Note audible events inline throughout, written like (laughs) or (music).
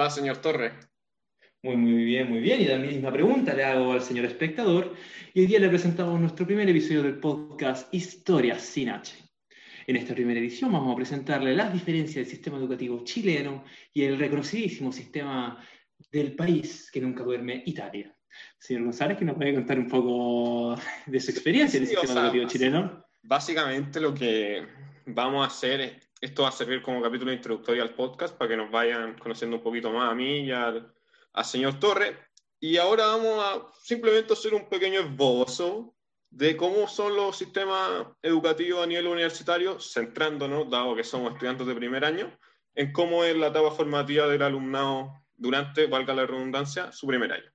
González. ¿Cómo está, señor Torres? Muy, muy bien, muy bien. Y la misma pregunta le hago al señor espectador. Y hoy día le presentamos nuestro primer episodio del podcast Historias sin H. En esta primera edición vamos a presentarle las diferencias del sistema educativo chileno y el reconocidísimo sistema del país que nunca duerme, Italia. Señor González, que nos puede contar un poco de su experiencia en el sistema educativo chileno. Básicamente lo que vamos a hacer es esto va a servir como capítulo introductorio al podcast para que nos vayan conociendo un poquito más a mí y al, señor Torre. Y ahora vamos a simplemente hacer un pequeño esbozo de cómo son los sistemas educativos a nivel universitario, centrándonos, dado que somos estudiantes de primer año, en cómo es la etapa formativa del alumnado durante, valga la redundancia, su primer año.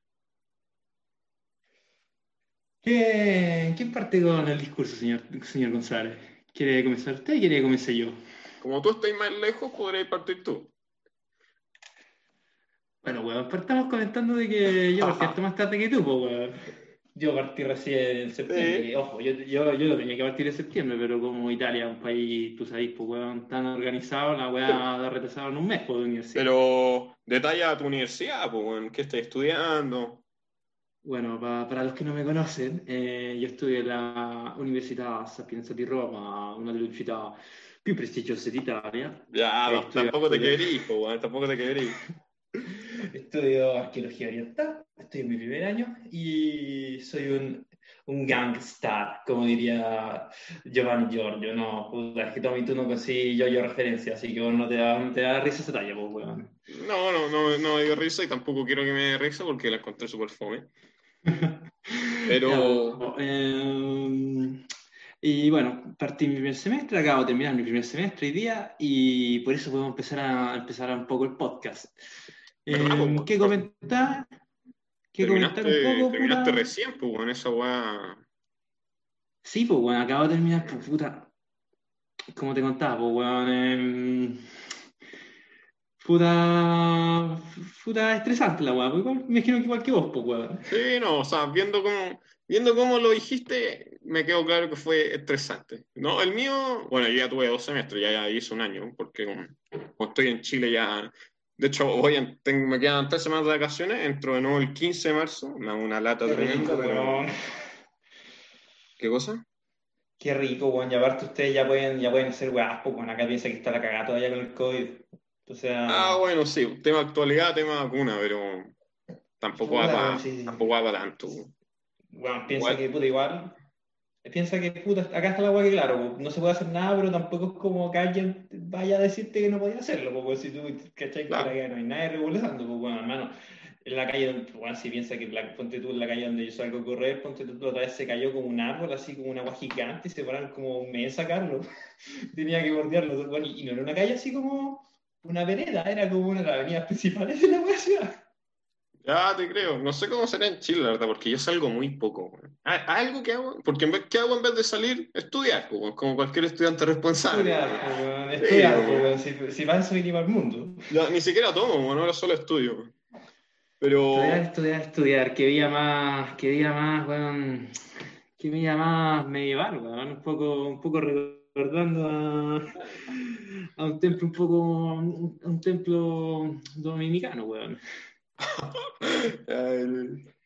¿Quién parte con el discurso, señor, señor González? ¿Quiere comenzar usted o quiere comience yo? Como tú estás más lejos, podréis partir tú. Bueno, weón, partamos comentando de que yo (laughs) partí más tarde que tú, pues, weón. Yo partí recién en septiembre. Ojo, yo, yo, yo tenía que partir en septiembre, pero como Italia es un país, tú sabes, pues, weón, tan organizado, la weá da retrasado en un mes, pues, de universidad. Pero detalla tu universidad, pues, weón, ¿qué estás estudiando? Bueno, para los que no me conocen, eh, yo estudio en la Università Sapienza di Roma, una delle università più prestigiose d'Italia. Ya, no, tampoco te querí, pues, tampoco te querí. (laughs) Estudio arqueología oriental, estoy en mi primer año y soy un, un gangstar, como diría Giovanni Giorgio. No, puta, es que Tommy tú no consigues yo, yo referencia, así que no te da, te da risa esa talla, pues, weón. No, no, no, no dio risa y tampoco quiero que me dé risa porque la encontré súper fome. (laughs) Pero... Em, y bueno, partí mi primer semestre, acabo de terminar mi primer semestre hoy día y por eso podemos empezar a empezar un poco el podcast. Em, ¿Qué comentar? ¿Qué comentar un poco? Terminaste recién, pues, en esa weá. Sí, pues, bueno, acabo de terminar, pues, puta. Como te contaba, pues, weón. Eh, Puta, puta estresante la weá, me imagino que igual que vos, pues weón. Sí, no, o sea, viendo cómo, viendo cómo lo dijiste, me quedó claro que fue estresante. No, el mío, bueno, yo ya tuve dos semestres, ya, ya hice un año, porque como, estoy en Chile ya, de hecho, hoy me quedan tres semanas de vacaciones, entro de nuevo el 15 de marzo, una, una lata tremenda, pero... ¿Qué cosa? Qué rico, weón, y aparte ustedes ya pueden, ya pueden hacer weá, pues acá piensa que está la cagada todavía con el COVID. Ah, bueno, sí, tema actualidad, tema vacuna, pero tampoco va para tampoco va tanto. Bueno, piensa que puta igual. Piensa que puta, acá está la agua que claro, no se puede hacer nada, pero tampoco es como que alguien vaya a decirte que no podía hacerlo, porque si tú, ¿cachai? Claro. Que no hay nadie regulando, pues bueno, hermano, en la calle, bueno, si piensa que la, ponte tú en la calle donde yo salgo a correr, ponte tú, otra vez se cayó como un árbol, así como una agua gigante, y se pararon como un mes a sacarlo. (laughs) Tenía que bordearlo, bueno, y no era una calle así como una vereda, era como una de las avenidas principales de la ciudad. Ya te creo. No sé cómo será en Chile, la verdad, porque yo salgo muy poco. Algo que hago, porque ¿qué hago en vez de salir? Estudiar, como cualquier estudiante responsable. Estudiar, estudiar, si, si vas a venir al mundo. ni siquiera tomo, no era solo estudio. Pero... Estudiar, estudiar, estudiar, que día más, que día más, bueno, que día más medieval, bueno, un poco, un poco recordando a a un templo un poco, un, templo dominicano, weón.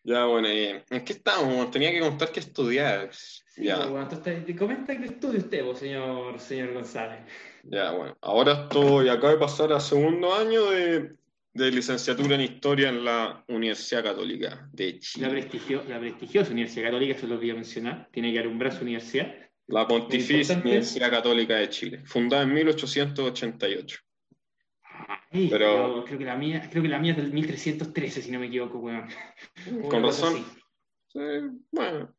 ya, bueno, ¿en qué estamos? Tenía que contar que estudiar. ya. Bueno, entonces, comenta que estudia usted, señor, señor González. Ya, bueno, ahora estoy, acabo de pasar a segundo año de, de licenciatura en Historia en la Universidad Católica de Chile. La, prestigio, la prestigiosa Universidad Católica, eso lo voy a mencionar, tiene que un brazo universidad. La Pontificia Universidad Católica de Chile, fundada en 1888. Pero... creo que la mía, creo que la mía es del 1313, si no me equivoco, weón. Con razón. bueno,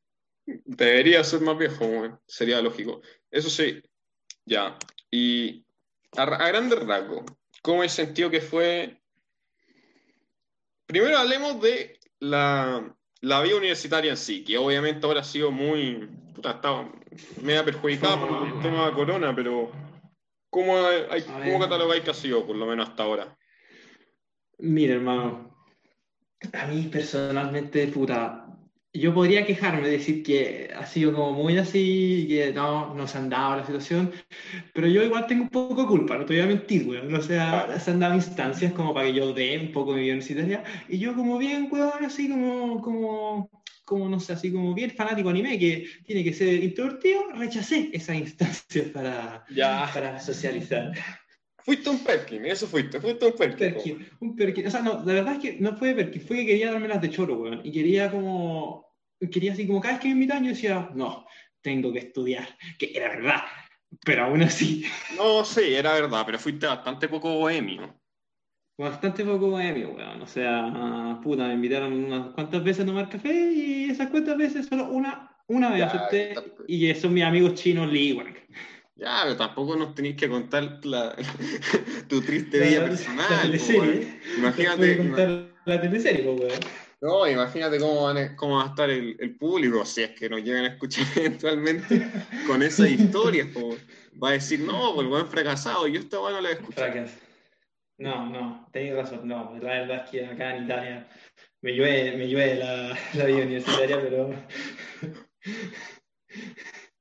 debería ser más viejo, weón. Sería lógico. Eso sí, ya. Y a, a grandes rasgos, ¿cómo he sentido que fue? Primero hablemos de la, la vida universitaria en sí, que obviamente ahora ha sido muy. Puta, estaba media perjudicada por el tema de corona, pero ¿cómo, hay, ¿cómo catalogáis que ha sido, por lo menos hasta ahora? Mira, hermano, a mí personalmente, puta, yo podría quejarme, decir que ha sido como muy así, que no, no se han dado la situación, pero yo igual tengo un poco de culpa, no te voy a mentir, weón. O sea, se han dado instancias como para que yo dé un poco mi vida universitaria, y yo como bien, weón, así como, como, como, no sé, así como bien fanático anime, que tiene que ser introvertido, rechacé esas instancias para, Ya. para socializar. Fuiste un Perkin, eso fuiste, fuiste un Perkin. Perkin, un Perkin. O sea, no, la verdad es que no fue Perkin, fue que quería darme las de choro, weón. Y quería como, quería así como cada vez que me invitan yo decía, no, tengo que estudiar, que era verdad. Pero aún así, No, sí, era verdad, pero fuiste bastante poco bohemio. bastante poco bohemio, weón. O sea, puta, me invitaron unas cuantas veces a tomar café y esas cuantas veces solo una, una vez Ya, acepté. tampoco- Y son mis amigos chinos Lee, weón. Ya, pero tampoco nos tenéis que contar la- (laughs) tu triste La- vida la personal. po, Imagínate, contar la teleserie, no, imagínate cómo, van a- cómo va a estar el, el público si es que nos llegan a escuchar (laughs) eventualmente con esas historias. po. Va a decir, no, pues el buen fracasado, yo esta weá no la he escuchado. Fracas. No, no, tenéis razón, no. La verdad es que acá en Italia me llueve, me llueve la, la vida universitaria, pero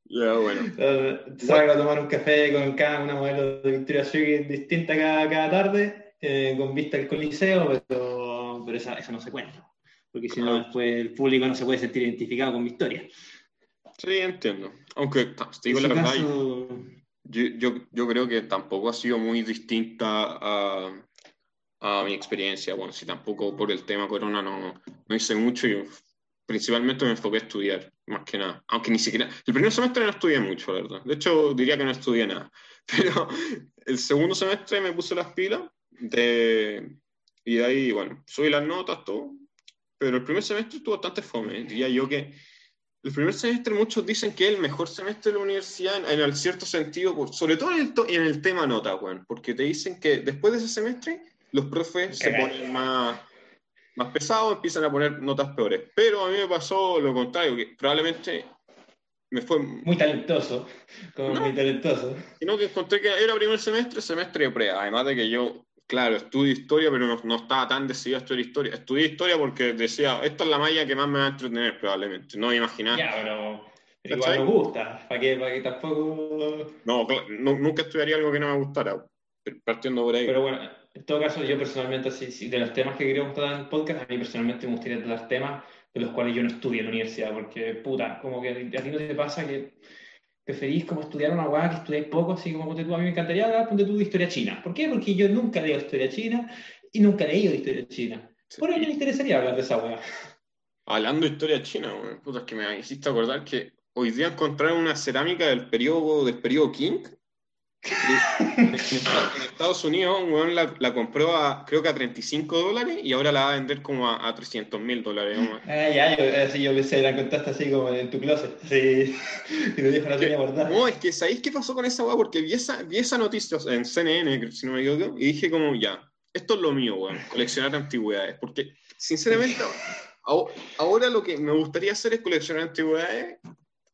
Ya, bueno. (laughs) eh, salgo a tomar un café con cada una modelo de Victoria's Secret distinta cada, cada tarde, eh, con vista al coliseo, pero, pero esa, esa no se cuenta. Porque si no, Ah. después el público no se puede sentir identificado con mi historia. Sí, entiendo. Aunque, te digo la verdad, caso, yo, yo, yo creo que tampoco ha sido muy distinta a, a mi experiencia. Bueno, si tampoco por el tema corona no, no hice mucho, yo principalmente me enfoqué a estudiar, más que nada. Aunque ni siquiera, el primer semestre no estudié mucho, la verdad. De hecho, diría que no estudié nada. (laughs) Pero el segundo semestre me puse las pilas de, y de ahí, bueno, subí las notas, todo. Pero el primer semestre estuvo bastante fome. Diría yo que el primer semestre muchos dicen que es el mejor semestre de la universidad en, en cierto sentido, por- sobre todo en el, to- en el tema nota, weón, porque te dicen que después de ese semestre los profes se ponen más, más pesados, empiezan a poner notas peores. Pero a mí me pasó lo contrario, que probablemente me fue, muy talentoso, como No. muy talentoso. sino que encontré que era primer semestre, semestre de prueba, además de que yo, claro, estudio historia, pero no, no estaba tan decidido a estudiar historia. Estudié historia porque decía, esta es la malla que más me va a entretener probablemente, no me imaginaba. Ya, pero igual nos gusta, para que, para que tampoco... No, nu- nunca estudiaría algo que no me gustara, partiendo por ahí. Pero bueno, en todo caso, yo personalmente, así, sí, de los temas que queríamos tratar en el podcast, a mí personalmente me gustaría tratar temas de los cuales yo no estudié en la universidad, porque, puta, como que a ti no te pasa que preferís como estudiar una hueá que estudiáis poco, así como ponte tú, a mí me encantaría hablar, ponte tú, de historia china. ¿Por qué? Porque yo nunca leo historia china y nunca he leído historia china. Por ello me interesaría hablar de esa hueá. Hablando de historia china, puta, es que me hiciste acordar que hoy día encontraron una cerámica del periodo, del periodo Qing. En, en Esta- en Estados Unidos, un weón la, la compró a, creo que a 35 dólares y ahora la va a vender como a, a 300 mil dólares. weón. Ah, ya, yo, así yo pensé, la contaste así como en tu closet, así, (laughs) y lo dijo la tenía guardada. No, es que ¿sabéis qué pasó con esa weá? Porque vi esa, vi esa noticia en CNN, si no me equivoco, y dije como, ya, esto es lo mío, weón, coleccionar antigüedades. Porque, sinceramente, aho- (laughs) ahora lo que me gustaría hacer es coleccionar antigüedades,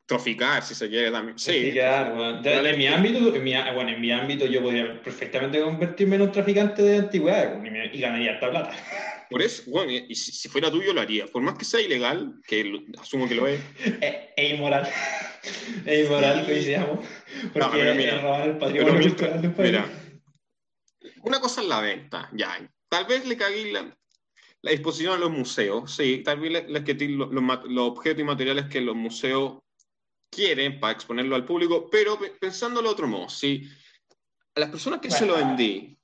troficar, si se quiere también. Sí, bueno. En mi ámbito, en mi, bueno, en mi ámbito yo podría perfectamente convertirme en un traficante de antigüedades y, me- y ganaría harta plata. (laughs) por eso, bueno, y si, si fuera tuyo lo haría. Por más que sea ilegal, que lo- asumo que lo es, (laughs) E, e inmoral. (laughs) E inmoral, coincidamos. Porque No, pero mira, es robar el patrimonio mira, país. una cosa es la venta, ya. Tal vez le cagué la, la disposición a los museos, sí, tal vez le quité los, los objetos y materiales que los museos quieren para exponerlo al público, pero pe- pensándolo de otro modo, si a las personas que se lo vendí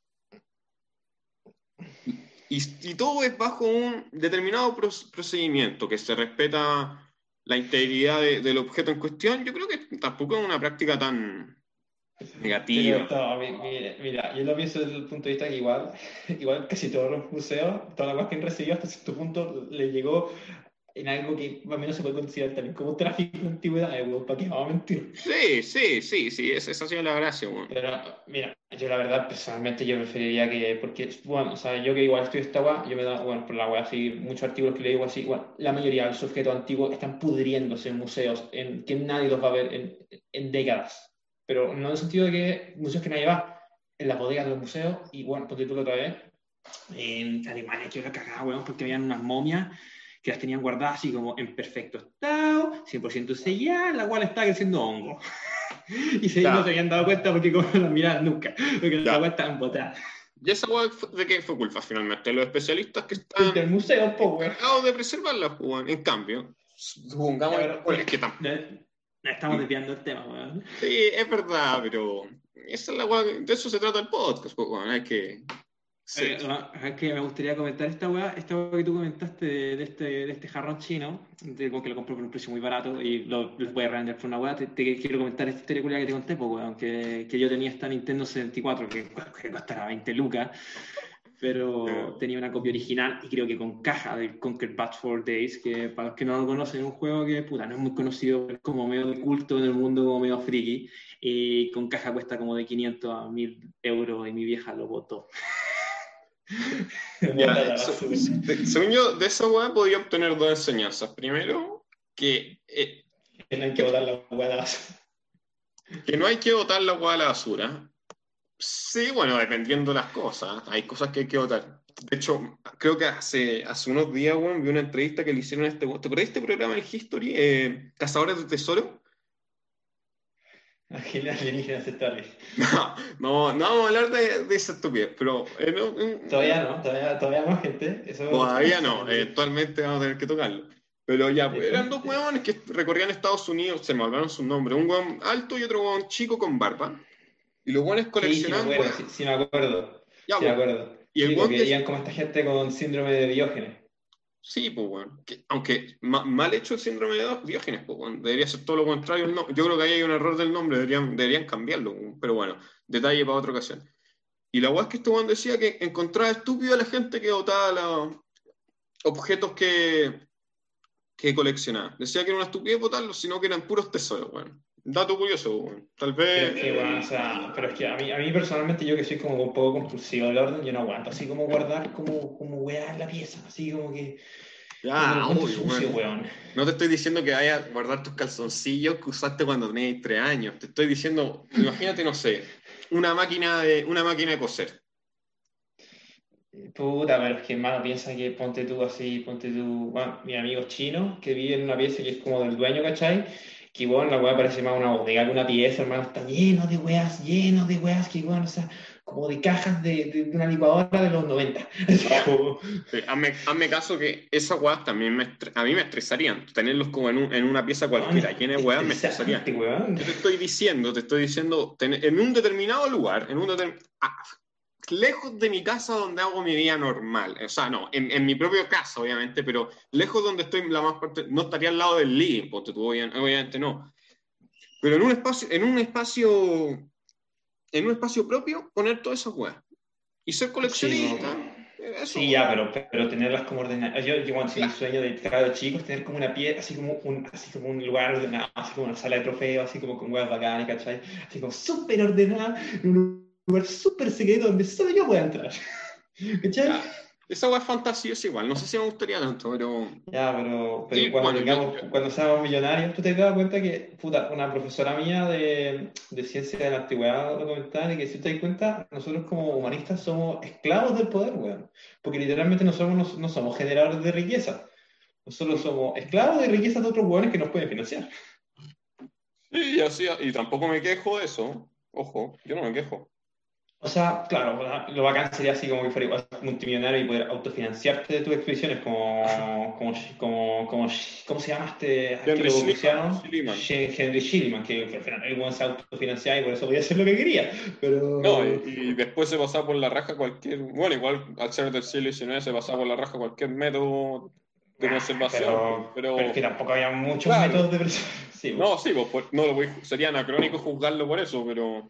y, y todo es bajo un determinado pro- procedimiento que se respeta la integridad de- del objeto en cuestión, yo creo que tampoco es una práctica tan negativa. Pero, no, mi- mira, mira, yo lo pienso desde el punto de vista que igual, (laughs) igual casi todos los museos, todas las cosas que han recibido hasta cierto punto le llegó en algo que más o menos se puede considerar también como tráfico de antigüedades, weón, ¿para qué vamos a mentir? Sí, sí, sí, sí, esa, ha sido la gracia, weón. Pero, mira, yo la verdad, personalmente, yo preferiría que, porque, bueno, o sea, yo que igual estoy esta weá, yo me da, bueno, por la weá, así, muchos artículos que leo así, bueno, la mayoría de los objetos antiguos están pudriéndose en museos, en que nadie los va a ver en, en décadas. Pero no en el sentido de que museos que nadie va, en las bodegas de los museos, y bueno, tú la otra vez, en Alemania, que era cagada, weón, porque habían unas momias que las tenían guardadas así como en perfecto estado, 100% selladas, la cual estaba creciendo hongo. (laughs) y se, no se habían dado cuenta porque como no las miraban nunca, porque las aguas estaban botadas. ¿Y esa hueá de qué fue culpa finalmente? Los especialistas que están. Del museo, pues, de preservarla, pues, En cambio, supongamos pues, que Estamos desviando el tema, weón. Sí, es verdad, pero esa es la hueá, de eso se trata el podcast, pues, bueno, hay que Sí. es que me gustaría comentar esta weá, esta weá que tú comentaste de, este, de este jarrón chino, de, que lo compré por un precio muy barato y lo, voy a revender por una weá. Te, quiero comentar esta historia que te conté, pues weón, que, que, yo tenía esta Nintendo 64 que, que costaba 20 lucas, pero (laughs) tenía una copia original y creo que con caja del Conquer Bad for Days, que para los que no lo conocen es un juego que puta, no es muy conocido, es como medio culto en el mundo, como medio friki, y con caja cuesta como de 500 a 1000 euros y mi vieja lo botó. (laughs) según yo, de esa weá podía obtener dos enseñanzas. Primero, que, eh, que no hay que botar la weá a la basura. Que no hay que botar la weá a la basura. Sí, bueno, dependiendo de las cosas. Hay cosas que hay que botar. De hecho, creo que hace, hace unos días, vi una entrevista que le hicieron a este. ¿Te acuerdas de este programa en History? Eh, Cazadores de Tesoro. Alienígenas (laughs) sectores. (laughs) No, no, no vamos a hablar de, de esa estupidez, pero... Eh, todavía no, todavía, todavía más gente. Eso todavía (laughs) no, actualmente vamos a tener que tocarlo. Pero ya, pues, eran dos huevones que recorrían Estados Unidos, se me olvidaron sus nombres, un huevón alto y otro huevón chico con barba. Y los huevones coleccionando... Sí, sí, me acuerdo, sí, me acuerdo. Y el huevón que... como esta gente con síndrome de Diógenes. Sí, pues bueno. aunque mal hecho el síndrome de Diógenes, pues bueno, debería ser todo lo contrario. No, yo creo que ahí hay un error del nombre, deberían, cambiarlo. Pero bueno, detalle para otra ocasión. Y la guay es que este Juan decía que encontraba estúpido a la gente que votaba los objetos que, que coleccionaba. Decía que era una estupidez votarlos, sino que eran puros tesoros, bueno. Dato curioso, bueno. tal vez. Pero es que, o sea, pero es que a mí, a mí personalmente, yo que soy como un poco compulsivo del orden, yo no aguanto así como guardar como, como weá la pieza, así como que. Ya, No te estoy diciendo que vayas a guardar tus calzoncillos que usaste cuando tenías tres años. Te estoy diciendo, imagínate, no sé, una máquina de, una máquina de coser. Puta, pero es que hermano piensa que ponte tú así, ponte tú, bueno, mi amigo chino que vive en una pieza que es como del dueño, ¿cachai? Que bueno, la weá parece más una bodega que una pieza, hermano, está lleno de weas, lleno de weas, que bueno, o sea, como de cajas de, de, una licuadora de los 90. (laughs) Sí, hazme, caso que esas weas también me, a mí me estresarían, tenerlos como en, un, en una pieza cualquiera, llena de weas me estresarían. Yo te estoy diciendo, te estoy diciendo, en un determinado lugar, en un determinado... Ah, lejos de mi casa donde hago mi vida normal. O sea, no, en, mi propio casa, obviamente, pero lejos donde estoy la más parte, no estaría al lado del living, porque tú, obviamente no. Pero en un espacio, en un espacio, en un espacio propio, poner todas esas weas. Y ser coleccionista. Sí, ya, pero, pero tenerlas como ordenadas. Yo, yo cuando el sueño de cada chicos, tener como una pieza, así como un, así como un lugar ordenado, así como una sala de trofeos, así como con huevas bacanas, ¿cachai? Así como súper ordenada, lugar súper secreto donde solo yo voy a entrar. (laughs) ¿Cachai? Esa hueá es fantasía es igual, no sé si me gustaría tanto, pero. Ya, pero, pero cuando, cuando seamos millonarios, tú te das cuenta que, puta, una profesora mía de, de ciencia de la antigüedad lo comentaba, y que si te das cuenta, nosotros como humanistas somos esclavos del poder, weón. Porque literalmente no somos, no, somos generadores de riqueza. Nosotros somos esclavos de riqueza de otros weones que nos pueden financiar. Sí, y así, y tampoco me quejo de eso. Ojo, yo no me quejo. O sea, claro, lo bacán sería así como que fuera igual multimillonario y poder autofinanciarte de tus expediciones como, (laughs) como, como, como ¿cómo se llama este Henry Schilliman. Henry Schilliman, que, al final el se autofinanciaba y por eso podía hacer lo que quería. Pero... No, y, después se pasaba por la raja cualquier, bueno, igual al ser del siglo XIX se pasaba por la raja cualquier método de conservación. Pero, pero, que tampoco había muchos métodos de preservación. (laughs) no, sí, pues, pues, no, sería anacrónico juzgarlo por eso, pero...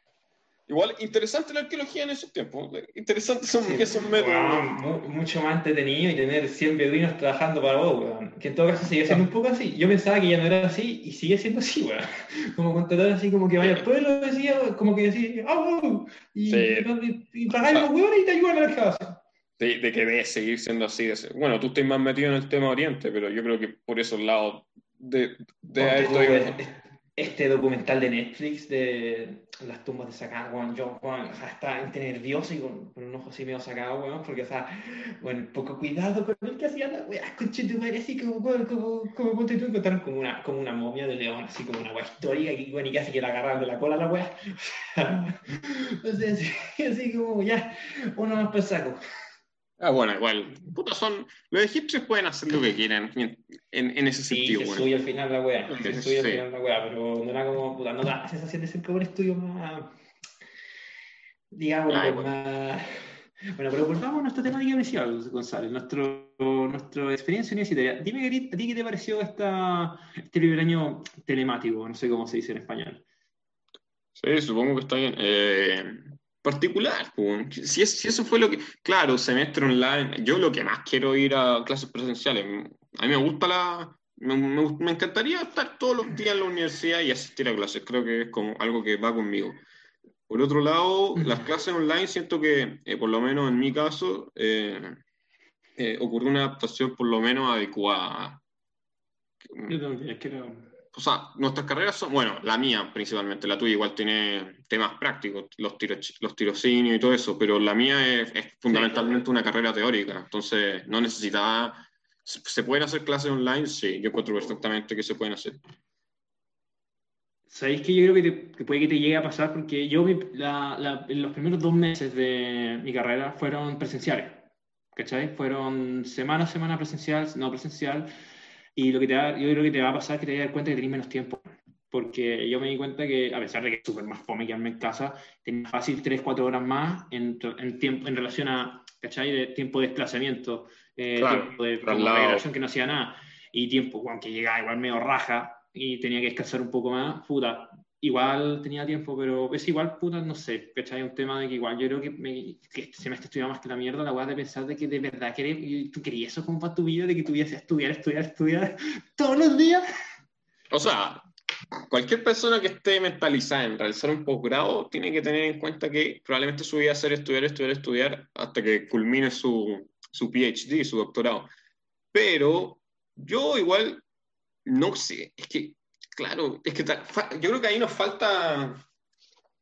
Igual, interesante la arqueología en esos tiempos. Interesantes son esos métodos. mucho más entretenido y tener 100 beduinos trabajando para vos, weón. Que en todo caso sigue siendo un poco así. Yo pensaba que ya no era así y sigue siendo así, weón. (laughs) Como contratar así, como que vaya al pueblo, decía, como que decía, ¡ah, oh, Y, y, y pagáis los huevones y te ayudan a la excavación. De, de, que debe seguir siendo así. Bueno, tú estás más metido en el tema Oriente, pero yo creo que por esos lados de, de este documental de Netflix de las tumbas de bueno, yo bueno, o sea, estaba nervioso y con, con, un ojo así medio sacado, bueno, porque, o sea, bueno, poco cuidado con el que hacía la weá, con madre, así como, como, como, como ponte tú, encontraron como una, como una momia de león, así como una weá histórica, y bueno, y casi que la agarraron de la cola a la weá. sea, así, así como, ya, uno más por saco. Ah, bueno, igual. Puta, son. Los egipcios pueden hacer lo que quieran en, en ese sentido. Sí, se bueno. sube al final la wea. Se sube al final la wea, pero no era como. Puta, no da la sensación de ser como un estudio más. Digamos, Ay, bueno. más. Bueno, pero volvamos a nuestro tema inicial, González, nuestro, nuestra experiencia universitaria. Dime, ¿a ti qué te pareció esta, este primer año telemático? No sé cómo se dice en español. Sí, supongo que está bien. Eh, particular. Si, es, si, eso fue lo que. Claro, semestre online. Yo lo que más quiero ir a clases presenciales. A mí me gusta la. Me, me, encantaría estar todos los días en la universidad y asistir a clases. Creo que es como algo que va conmigo. Por otro lado, las clases online siento que, eh, por lo menos en mi caso, eh, eh, ocurrió una adaptación por lo menos adecuada. Yo también creo o sea, nuestras carreras son, bueno, la mía principalmente, la tuya igual tiene temas prácticos, los, tiro, los tirocinios y todo eso, pero la mía es, es fundamentalmente una carrera teórica, entonces no necesitaba, ¿se pueden hacer clases online? Sí, yo encuentro perfectamente que se pueden hacer. ¿Sabéis que yo creo que, te, que, puede que te llegue a pasar? Porque yo, la, la, los primeros dos meses de mi carrera fueron presenciales, ¿cachai? Fueron semana a semana presencial, no presencial, y lo que te va, yo creo que te va a pasar es que te vas a dar cuenta que tenés menos tiempo. Porque yo me di cuenta que, a pesar de que es súper más fome quedarme en casa, tenía fácil 3-4 horas más en, en, tiempo, en relación a, ¿cachai? De tiempo de desplazamiento, eh, claro, tiempo de recuperación que no hacía nada, y tiempo, aunque llegaba igual medio raja y tenía que descansar un poco más, puta, igual tenía tiempo, pero es igual, puta, no sé, ¿cachai? Un tema de que igual yo creo que, me, que este semestre estudiaba más que la mierda, la weá de pensar de que de verdad querés, tú querías eso como para tu vida, de que tuvieras estudiar, estudiar, estudiar (laughs) todos los días. O sea, cualquier persona que esté mentalizada en realizar un posgrado tiene que tener en cuenta que probablemente su vida ser estudiar, estudiar, estudiar hasta que culmine su, su PhD, su doctorado. Pero yo igual, no sé, es que Claro, es que yo creo que ahí nos falta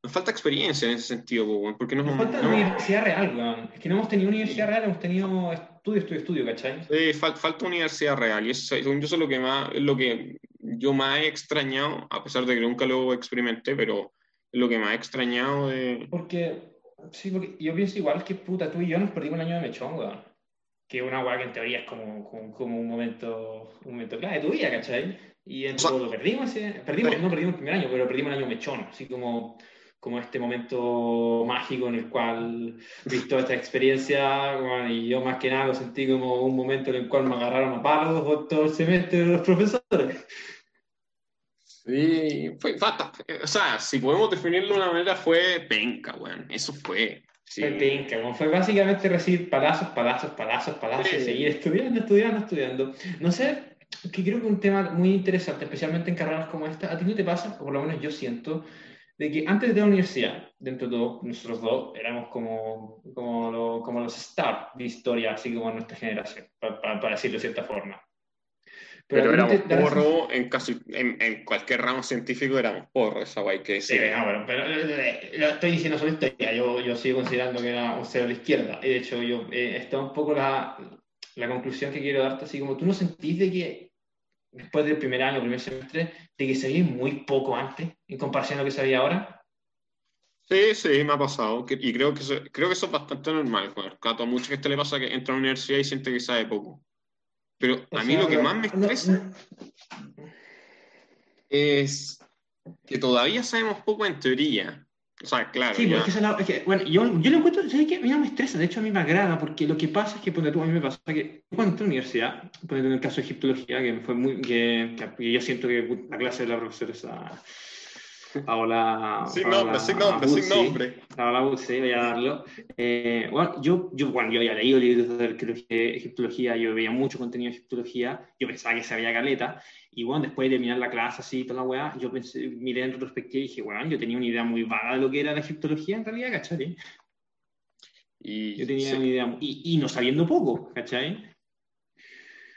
nos falta experiencia en ese sentido, porque nos, falta no, universidad real, Es que no hemos tenido universidad real, hemos tenido estudio, estudio, estudio, ¿cachai? Sí, falta universidad real, y eso, yo eso es lo que más, lo que yo más he extrañado, a pesar de que nunca lo experimenté, pero es lo que más he extrañado de... Porque, sí, porque yo pienso igual que puta, tú y yo nos perdimos el año de mechón, weón. Que una weá que en teoría es como, como, como, un momento, un momento clave de tu vida, ¿cachai? Y en todo lo perdimos, perdimos, no perdimos el primer año, pero perdimos el año mechón, así como, como este momento mágico en el cual visto esta experiencia, bueno, y yo más que nada lo sentí como un momento en el cual me agarraron a palos todo el semestre los profesores. Sí, fue falta. O sea, si podemos definirlo de una manera, fue penca, weón. Eso fue. Sí. Fue penca, fue básicamente recibir palazos, palazos, palazos, palazos, y seguir estudiando, estudiando, estudiando. No sé, que creo que un tema muy interesante, especialmente en carreras como esta, a ti no te pasa, o por lo menos yo siento, de que antes de la universidad, dentro de todo, nosotros dos éramos como, como, lo, como los stars de historia, así como nuestra generación, para, para, decirlo de cierta forma. Pero, Pero éramos porro en, casi, en, en, cualquier ramo científico, éramos porro, esa guay que sí. no, bueno, pero eh, lo estoy diciendo sobre historia, yo, yo sigo considerando que era un cero a la izquierda, y de hecho yo, eh, está un poco la, la conclusión que quiero darte, así como tú no sentís de que después del primer año, primer semestre, de que sabía muy poco antes en comparación a lo que sabía ahora? Sí, sí, me ha pasado. Y creo que eso, creo que eso es bastante normal. a mucha gente le pasa que entra a la universidad y siente que sabe poco. Pero a mí lo que más me estresa es que todavía sabemos poco en teoría. O sea, claro. Sí, porque es, la, es que, bueno, yo, yo lo encuentro, ¿sabes qué? A mí no me estresa, de hecho a mí me agrada, porque lo que pasa es que, ponte tú, a mí me pasa que cuando entré a la universidad, ponte en el caso de egiptología, que fue muy, que, que, yo siento que la clase de la profesora esa Paola. Sin nombre, sin nombre, sin nombre. Paola Buzzi, voy a darlo. Eh, bueno, yo, yo, bueno, yo había leído libros de egiptología, yo veía mucho contenido de egiptología, yo pensaba que sabía caleta, y bueno, después de terminar la clase así, toda la weá, yo pensé, miré en retrospectiva y dije, bueno, yo tenía una idea muy vaga de lo que era la egiptología en realidad, ¿cachai? Y, yo tenía una idea, y, y no sabiendo poco, ¿cachai?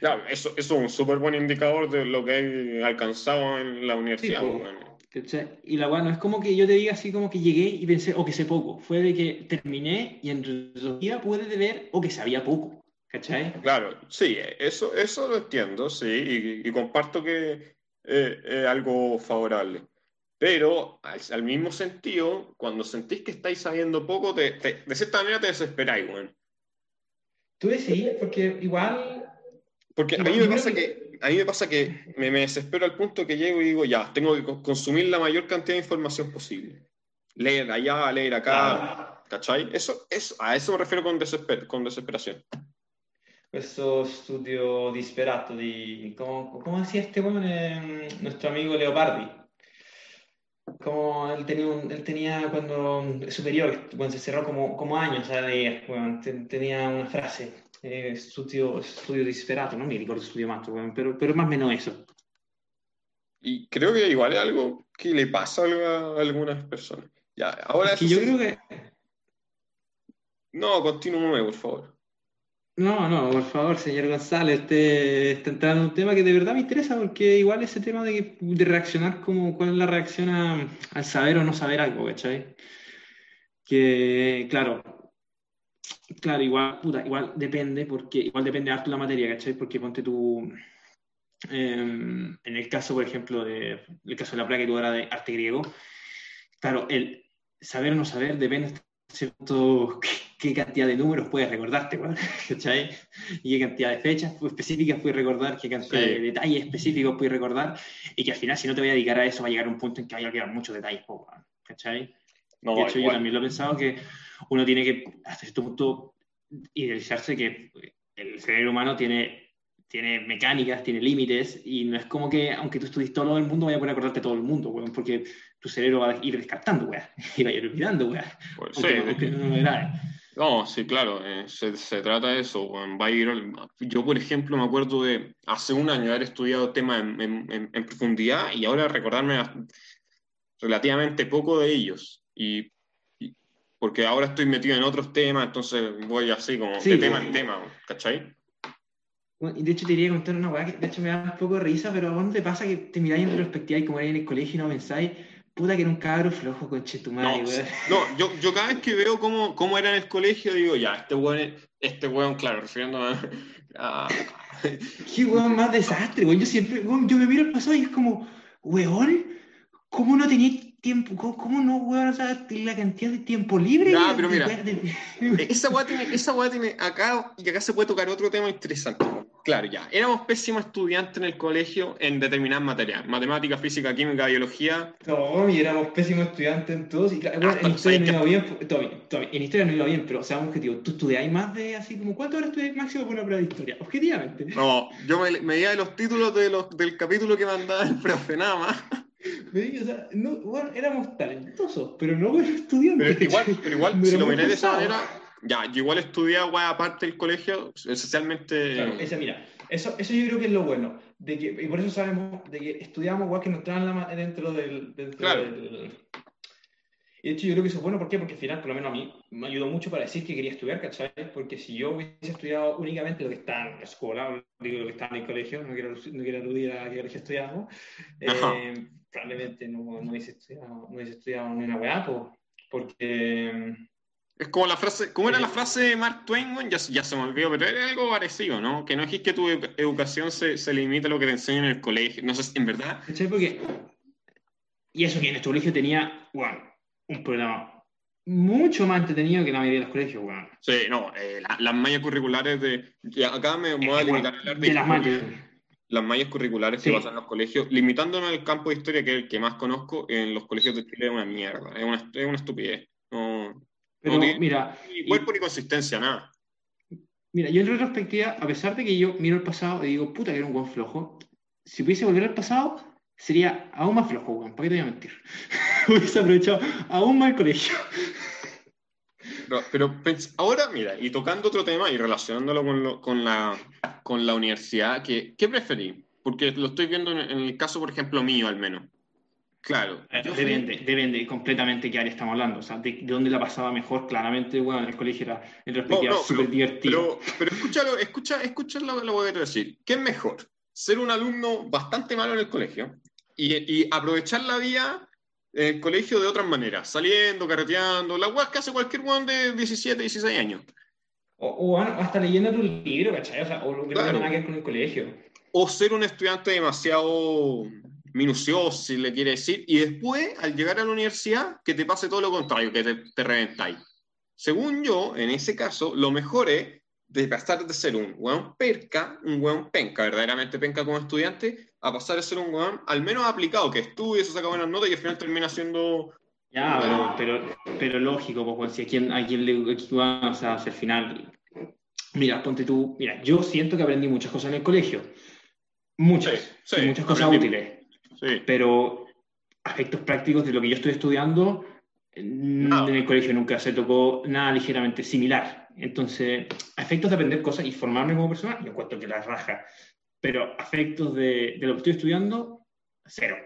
Claro, eso, eso es un súper buen indicador de lo que he alcanzado en la universidad. Y la bueno, es como que yo te diga así como que llegué y pensé, o que sé poco. Fue de que terminé y en realidad pude ver o que sabía poco. ¿Cachai? Claro, sí, eso, eso lo entiendo, sí, y, comparto que es algo favorable. Pero al, mismo sentido, cuando sentís que estáis sabiendo poco, te, de cierta manera te desesperáis, bueno. Tú decís, porque igual... Porque a mí me pasa que, a mí me pasa que me, desespero al punto que llego y digo, ya, tengo que consumir la mayor cantidad de información posible. Leer allá, leer acá, ¿cachai? Eso, eso, a eso me refiero con, desesper, con desesperación. Questo studio disperato di... ¿Cómo, cómo decía este bueno, nuestro amigo Leopardi? como él tenía, él tenía cuando superior, cuando se cerró como, como años leer, bueno, tenía una frase, eh, estudio, estudio disperato, no me recuerdo estudio mato, pero, pero más o menos eso. Y creo que igual es algo que le pasa a algunas personas. Ya, ahora yo creo que... No, continúe, por favor. No, no, por favor, señor González, usted está entrando en un tema que de verdad me interesa porque igual ese tema de, de reaccionar como cuál es la reacción al saber o no saber algo, ¿cachai? Que, claro, claro, igual, puta, igual depende, porque igual depende harto la materia, ¿cachai? Porque ponte tú, em, en el caso, por ejemplo, de, el caso de la placa que tú ahora de arte griego, claro, el saber o no saber depende cierto qué cantidad de números puedes recordarte, (laughs) ¿cachai? Y qué cantidad de fechas específicas puedes recordar, qué cantidad de detalles específicos puedes recordar, y que al final, si no te voy a dedicar a eso, va a llegar un punto en que vaya a quedar muchos detalles, ¿cachai? No, de hecho, yo también lo he pensado que uno tiene que, hasta cierto punto, idealizarse que el cerebro humano tiene, tiene mecánicas, tiene límites, y no es como que, aunque tú estudies todo el mundo, vaya a poder acordarte todo el mundo, porque tu cerebro va a ir descartando, weá, (laughs) y va a ir olvidando, weá. Pues sí, no, sí, claro, eh, se, se, trata de eso. Va a ir, yo, por ejemplo, me acuerdo de hace un año haber estudiado temas en, en, en, profundidad y ahora recordarme relativamente poco de ellos. Y, porque ahora estoy metido en otros temas, entonces voy así como de tema en tema, ¿cachai? y de hecho te quería contar una weá que de hecho me da un poco de risa, pero ¿a dónde pasa que te miráis en retrospectiva y como en el colegio y no pensáis? Puta que era un cabro flojo, con no, no, yo, yo cada vez que veo cómo, cómo era en el colegio, digo, ya, este weón, este weón, claro, refiriéndome a... Qué weón más desastre, weón. Yo siempre, weón, yo me miro al pasado y es como, weón, ¿cómo no tenía tiempo? ¿Cómo, no, weón? O sea, la cantidad de tiempo libre. No, pero mira, esa weá tiene, esa weá tiene acá, y acá se puede tocar otro tema interesante claro, ya, éramos pésimos estudiantes en el colegio en determinadas materias, matemática, física, química, biología. No, y éramos pésimos estudiantes en todos. Y claro, en historia no iba bien, en historia no iba bien, pero o sea, objetivo, ¿tú estudiáis más de así como cuánto horas estudiáis máximo por una prueba de historia? Objetivamente. No, yo me, me de los títulos de los, del capítulo que mandaba el profe, nada más. o sea, no, bueno, éramos talentosos, pero no buenos estudiantes. Pero igual, pero igual (laughs) si lo miré de esa manera ya, yo igual estudié agua aparte del colegio, esencialmente... Claro, esa, mira, eso, eso yo creo que es lo bueno, de que, y por eso sabemos de que estudiamos igual que nos traen dentro del... Dentro claro. del... Y de hecho yo creo que eso es bueno, ¿por qué? Porque al final, por lo menos a mí, me ayudó mucho para decir que quería estudiar, ¿cachai? Porque si yo hubiese estudiado únicamente lo que está en la escuela, digo lo que está en el colegio, no quiero, no quiero aludir a qué colegio estudiamos, (laughs) eh, probablemente no, no, hubiese estudiado, no hubiese estudiado ni una weá, porque es como la frase, ¿cómo era la frase de Mark Twain? Ya, ya se me olvidó, pero era algo parecido, ¿no? Que no es que tu educación se, se limite a lo que te enseñan en el colegio. No sé, en verdad. Porque, y eso que en nuestro colegio tenía, bueno, un programa mucho más entretenido que la mayoría de los colegios, bueno. Sí, no, eh, las mallas curriculares de. Acá me, voy a limitar a hablar de. las mallas. Las mallas curriculares que pasan en los colegios, limitándome al campo de historia que es el que más conozco, en los colegios de Chile es una mierda, es una, es una estupidez. No, pero mira. Ni cuerpo ni consistencia, nada. Mira, yo en retrospectiva, a pesar de que yo miro el pasado y digo, puta, que era un buen flojo, si pudiese volver al pasado, sería aún más flojo, weón. ¿Para qué te voy a mentir? (laughs) hubiese aprovechado aún más el colegio. pero ahora, mira, y tocando otro tema y relacionándolo con, con, la, con la universidad, ¿qué, ¿qué preferí? Porque lo estoy viendo en, el caso, por ejemplo, mío al menos. Claro. Eh, depende, depende completamente qué área estamos hablando. O sea, de, dónde la pasaba mejor, claramente, bueno, en el colegio era en perspectiva súper divertido. Pero, pero escúchalo, escucha, escucha lo, lo que voy a decir. ¿Qué es mejor? Ser un alumno bastante malo en el colegio y, y aprovechar la vida en el colegio de otras maneras, saliendo, carreteando, la weas que hace cualquier weón de 17, 16 años. O, o hasta leyendo tu libro, ¿cachai? O, sea, o lo que no tiene nada que ver con el colegio. O ser un estudiante demasiado minucioso, si le quiere decir, y después, al llegar a la universidad, que te pase todo lo contrario, que te, te reventáis. Según yo, en ese caso, lo mejor es de pasar de ser un weón perca, un weón penca, verdaderamente penca como estudiante, a pasar a ser un weón al menos aplicado, que estudie, se saca buenas notas y al final termina siendo... Ya, pero, pero, lógico, pues, si a quién, a quién le o sea, el final... Mira, ponte tú, mira, yo siento que aprendí muchas cosas en el colegio, muchas, muchas cosas útiles, pero aspectos prácticos de lo que yo estoy estudiando, en el colegio nunca se tocó nada ligeramente similar. Entonces, efectos de aprender cosas y formarme como persona, yo encuentro que la raja. Pero efectos de, de, lo que estoy estudiando, cero.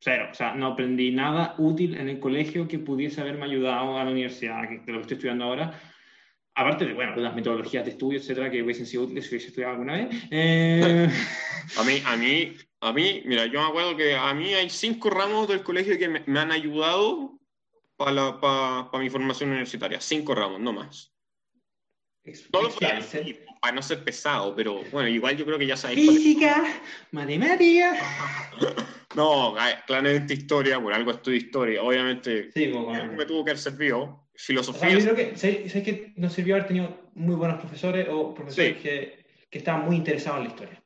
Cero. O sea, no aprendí nada útil en el colegio que pudiese haberme ayudado a la universidad, de lo que estoy estudiando ahora. Aparte de, bueno, de las metodologías de estudio, etcétera, que hubiesen sido útiles si hubiese estudiado alguna vez. (laughs) Eh... a mí, a mí, a mí, mira, yo me acuerdo que a mí hay cinco ramos del colegio que me, me han ayudado para, para, para mi formación universitaria. Cinco ramos, no más. No lo para no ser pesado, pero bueno, igual yo creo que ya sabéis. Física, matemática. (laughs) no, claramente historia, por algo estudio historia. Obviamente sí, pues, me tuvo que haber servido. Filosofía. yo creo que, ¿sabes que nos sirvió haber tenido muy buenos profesores o profesores que, que, estaban muy interesados en la historia?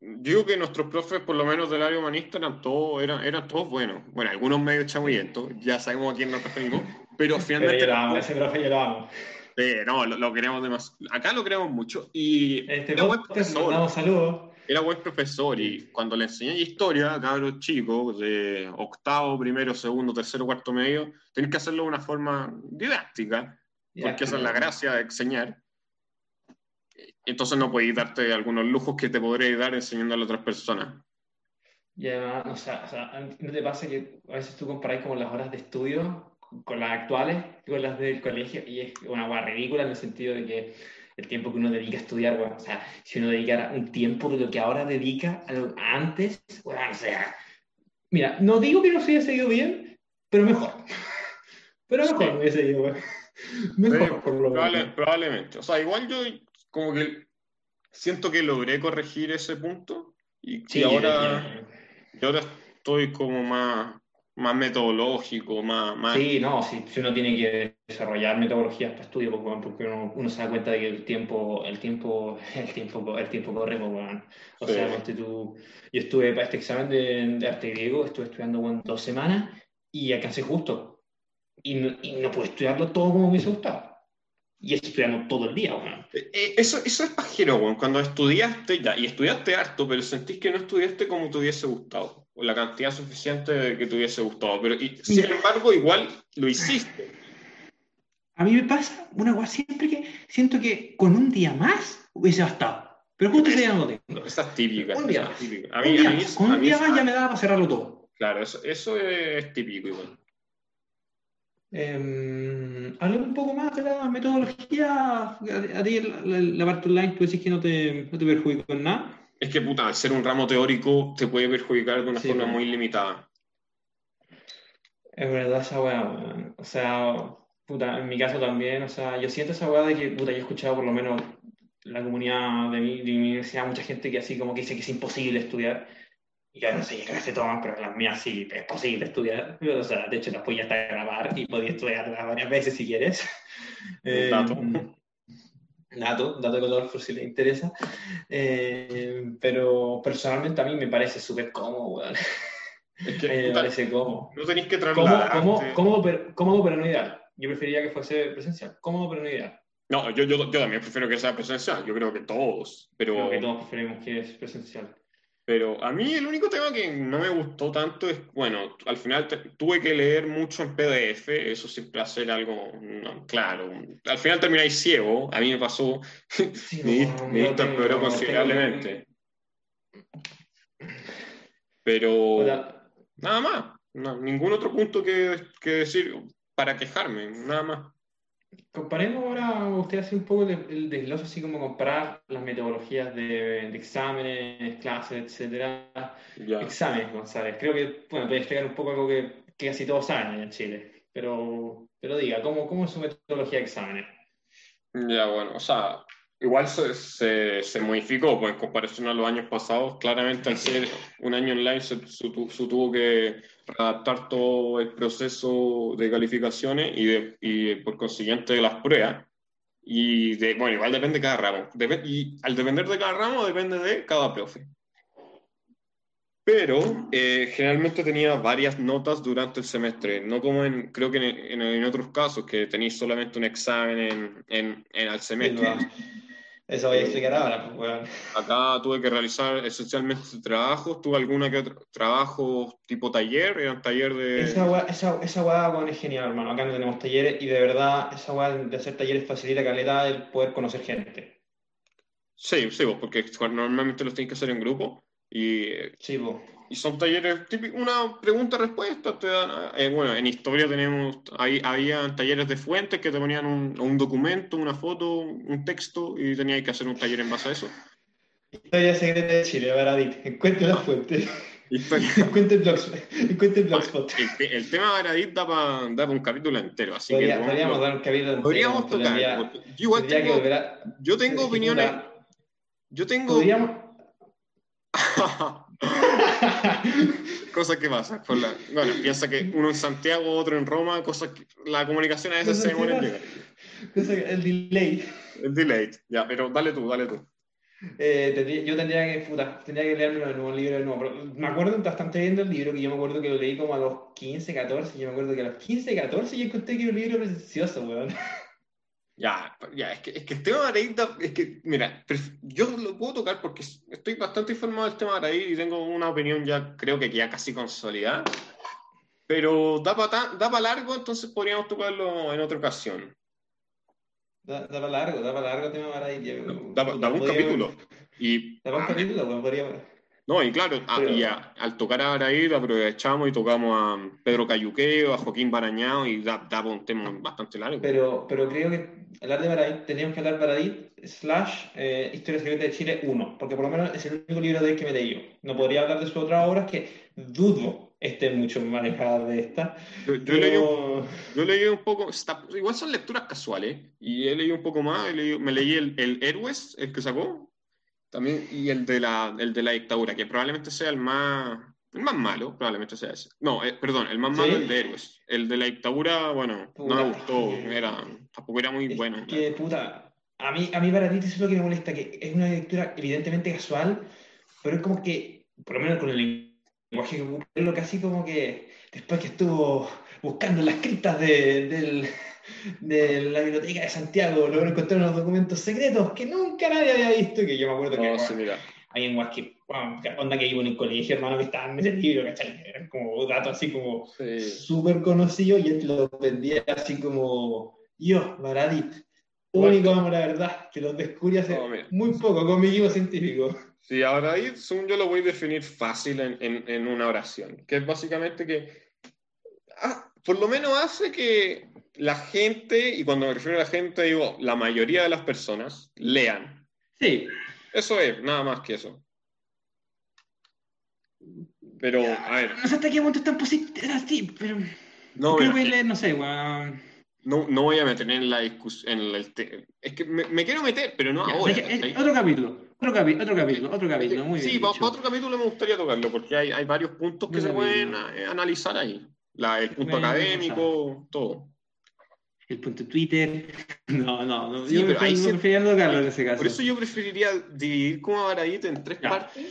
Yo digo que nuestros profes, por lo menos del área humanista, eran todos, eran, eran todos buenos. Bueno, algunos medio chamuyentos, ya sabemos a quién nos referimos, pero (laughs) finalmente. Pero yo lo amo, ese profe yo lo amo. Sí, no, lo, queremos demasiado. Acá lo queremos mucho. Y este buen profesor. saludos. Era buen profesor y cuando le enseñé historia a cabros chicos de octavo, primero, segundo, tercero, cuarto medio, tenés que hacerlo de una forma didáctica, porque esa es la gracia de enseñar. Entonces no podéis darte algunos lujos que te podréis dar enseñando a otras personas. Y además, o sea, o sea, ¿no te pasa que a veces tú comparáis como las horas de estudio con las actuales, con las del colegio, y es una guay ridícula en el sentido de que el tiempo que uno dedica a estudiar, bueno, o sea, si uno dedicara un tiempo de lo que ahora dedica a antes, bueno, o sea, mira, no digo que no se haya seguido bien, pero mejor. (laughs) Pero mejor me hubiese ido, Mejor, por lo menos. Probablemente. O sea, igual yo como que siento que logré corregir ese punto y, sí, ahora, y ahora estoy como más más metodológico, más, más... Sí, no, si, uno tiene que desarrollar metodologías para estudio, pues, porque uno, uno, se da cuenta de que el tiempo, el tiempo, (laughs) el tiempo, el tiempo corre, pues, bueno. O sea, tú, yo estuve para este examen de, de, arte griego, estuve estudiando bueno, dos semanas y alcancé justo. Y no, y no pude estudiarlo todo como me hubiese gustado. Y estudiando todo el día, bueno. Eh, eso, eso es pajero, bueno. Cuando estudiaste, ya, y estudiaste harto, pero sentís que no estudiaste como te hubiese gustado la cantidad suficiente de que te hubiese gustado. Pero y, sin embargo, igual lo hiciste. A mí me pasa una cosa siempre que siento que con un día más hubiese bastado. Pero justo ese día no lo tengo. Esa es típica. Un día más. A mí, a mí, con un día más ya me daba para cerrarlo todo. Claro, eso, eso es típico igual. Eh, un poco más de la metodología. A, ti la, la, parte online tú decís que no te, no te perjudica en nada. Es que, puta, al ser un ramo teórico te puede perjudicar de una forma muy limitada. Es verdad esa weá, O sea, puta, en mi caso también, o sea, yo siento esa weá de que, puta, yo he escuchado por lo menos la comunidad de mi, de mi universidad, mucha gente que así como que dice que es imposible estudiar. Y yo no sé qué se toman, pero en las mías sí es posible estudiar. O sea, de hecho, las voy hasta grabar y podía estudiar varias veces si quieres. Eh, dato, dato de color por si le interesa. Eh, pero personalmente a mí me parece súper cómodo, Es que, (laughs) me parece cómodo. No tenéis que trasladar. Cómodo, cómodo, pero, cómodo, pero no ideal. Yo preferiría que fuese presencial. Cómodo, pero no ideal. No, yo, yo, yo también prefiero que sea presencial. Yo creo que todos. Pero... Creo que todos preferimos que es presencial. Pero a mí el único tema que no me gustó tanto es, bueno, al final tuve que leer mucho en PDF, eso siempre hacer algo, claro, al final termináis ciego, a mí me pasó, (laughs) sí, me, no, considerablemente. Pero nada más, No, ningún otro punto que, que decir para quejarme, nada más. Comparemos ahora, usted hace un poco el desglose, así como comparar las metodologías de, exámenes, clases, etcétera. Exámenes, González. Creo que, bueno, puede explicar un poco algo que, casi todos saben en Chile. Pero, pero diga, ¿cómo, ¿cómo es su metodología de exámenes? Ya, bueno, o sea, igual se, se, modificó pues, en comparación a los años pasados. Claramente, al ser un año online, se, tuvo que adaptar todo el proceso de calificaciones y, de, y por consiguiente de las pruebas. Y de, bueno, igual depende de cada ramo. y al depender de cada ramo, depende de cada profe. Pero eh, generalmente tenía varias notas durante el semestre, no como en, creo que en, en, otros casos, que tenéis solamente un examen en, en, en al semestre. Eso voy a explicar ahora. Pues, Acá tuve que realizar esencialmente trabajos. ¿Tuve alguna que otro trabajo tipo taller? ¿Era un taller de...? Esa guada esa, esa es genial, hermano. Acá no tenemos talleres y de verdad esa guada de hacer talleres facilita calidad el poder conocer gente. Sí, sí, porque normalmente los tienes que hacer en grupo y... Sí, y son talleres típicos, una pregunta-respuesta. Te dan, eh, bueno, en historia tenemos, ahí había talleres de fuentes que te ponían un, un, documento, una foto, un texto y tenías que hacer un taller en base a eso. Historia secreta de Chile, Baradit. Encuentre la fuente. (laughs) encuentre blogspot. El, el, tema de Baradit da para da un capítulo entero. Así que podríamos dar un capítulo entero. Podríamos tocar. yo igual tengo, yo tengo opiniones. Yo tengo. Podríamos (laughs) Cosa que pasa. la, bueno, piensa que uno en Santiago, otro en Roma, cosa que la comunicación a veces se demora en llegar. El delay. El delay, ya, pero dale tú, dale tú. Eh, yo tendría que, puta, tendría que leerme el nuevo libro de nuevo. Pero me acuerdo bastante bien del libro, que yo me acuerdo que lo leí como a los 15, 14. Yo me acuerdo que a los 15, 14 yo encontré que era un libro precioso, weón. Ya, ya, es que, es que el tema de Araid, es que, mira, yo lo puedo tocar porque estoy bastante informado del tema de Araid y tengo una opinión ya, creo que ya casi consolidada, pero da para da largo, entonces podríamos tocarlo en otra ocasión. Da, para largo, da para largo el tema de Araid. Da, da, un capítulo. Y, da un capítulo, bueno, podríamos... No, y claro, ah, y al tocar a Araid aprovechamos y tocamos a Pedro Cayuqueo, a Joaquín Barañao y daba un tema bastante largo. Pero, pero creo que hablar de Baradit, teníamos que hablar de Baradit slash eh, Historia Secreta de Chile 1, porque por lo menos es el único libro de él que me leí yo. No podría hablar de sus otras obras que dudo estén mucho manejadas de esta. Yo, yo, leí, un poco, igual son lecturas casuales, y he leído un poco más, me leí el, el Héroes, el que sacó, también, y el de, la, el de la dictadura, que probablemente sea el más, el más malo, probablemente sea ese. No, eh, perdón, el más malo es el de héroes. El de la dictadura, bueno, no me gustó, era, tampoco era muy bueno. Que puta, a mí, a mí para ti eso es lo que me molesta, que es una lectura evidentemente casual, pero es como que, por lo menos con el lenguaje que es lo casi como que después que estuvo buscando las criptas de, del de la biblioteca de Santiago, luego encontraron los documentos secretos que nunca nadie había visto, que yo me acuerdo que sí, mira. hay en Guasque, onda que iba en el colegio, hermano, que estaban en el libro, ¿cachai? Eran como datos así como súper conocidos y él lo vendía así como yo, Baradit. Único, la verdad, que los descubrí hace muy poco con mi equipo científico. Sí, ahora ahí yo lo voy a definir fácil en, en, en una oración, que es básicamente que por lo menos hace que la gente, y cuando me refiero a la gente, digo, la mayoría de las personas lean. Sí. Eso es, nada más que eso. Pero, a ver. No sé hasta qué punto están así, pero. No, creo que leer, no sé, weón. No, no voy a meter en la discusión. es que me, quiero meter, pero no ahora. otro capítulo. Otro, otro capítulo, otro capítulo, muy sí, para, otro capítulo me gustaría tocarlo, porque hay, hay varios puntos que se pueden eh, analizar ahí. La, el punto académico, todo el punto Twitter. (laughs) No, no, no. yo pero ahí preferiría no tocarlo en ese caso. Por eso yo preferiría dividir como a Baradit en tres partes.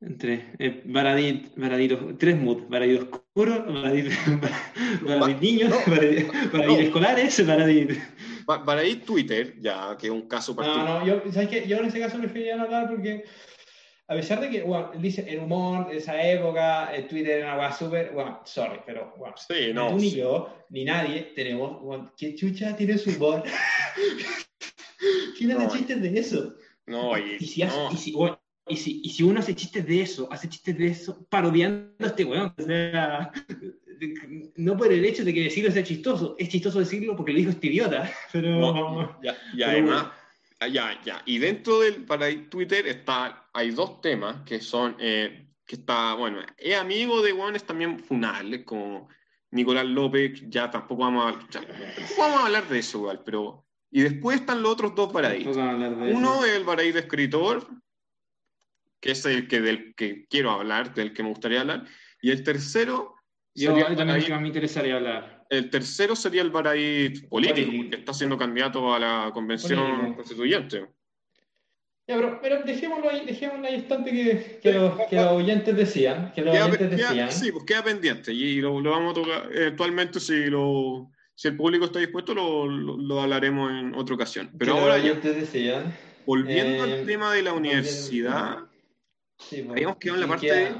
Entre eh, Baradit, Baradit, tres moods, Baradit oscuro, Baradit, (laughs) Baradit niños, (laughs) Baradit, escolares, Baradit. Baradit Twitter, ya, que es un caso particular. No, no, yo, ¿sabes qué? Yo en ese caso preferiría no hablar porque a pesar de que, bueno, dice el humor de esa época, el Twitter era una súper, bueno, sorry, pero, bueno, sí, no, tú ni yo, ni nadie tenemos, bueno, ¿qué chucha tiene su humor? (laughs) ¿Quién hace no, chistes de eso? No, y, y si, hace, y si bueno, y si, y si uno hace chistes de eso, hace chistes de eso, parodiando a este weón, o sea, no por el hecho de que decirlo sea chistoso, es chistoso decirlo porque lo dijo este idiota, (laughs) pero... ya además, ya, ya, y dentro del, para Twitter está, hay dos temas que son, eh, que está, bueno, es amigo de es también funales, como Nicolás López, ya tampoco vamos a, vamos a hablar de eso igual, pero... Y después están los otros dos paraísos. Uno es el paraíso escritor, que es el que, del que quiero hablar, del que me gustaría hablar. Y el tercero... también me interesaría hablar. El tercero sería el Baraí político, que está siendo candidato a la convención constituyente. Ya, pero, pero dejémoslo ahí, dejémoslo ahí instante que, que, los, que los oyentes decían. Que los oyentes decían. sí, pues queda pendiente y lo, lo, vamos a tocar eventualmente si, lo, si el público está dispuesto lo, lo, hablaremos en otra ocasión. Pero ahora decían. Volviendo al eh, tema de la universidad, Sí, pues, Habíamos quedado en la parte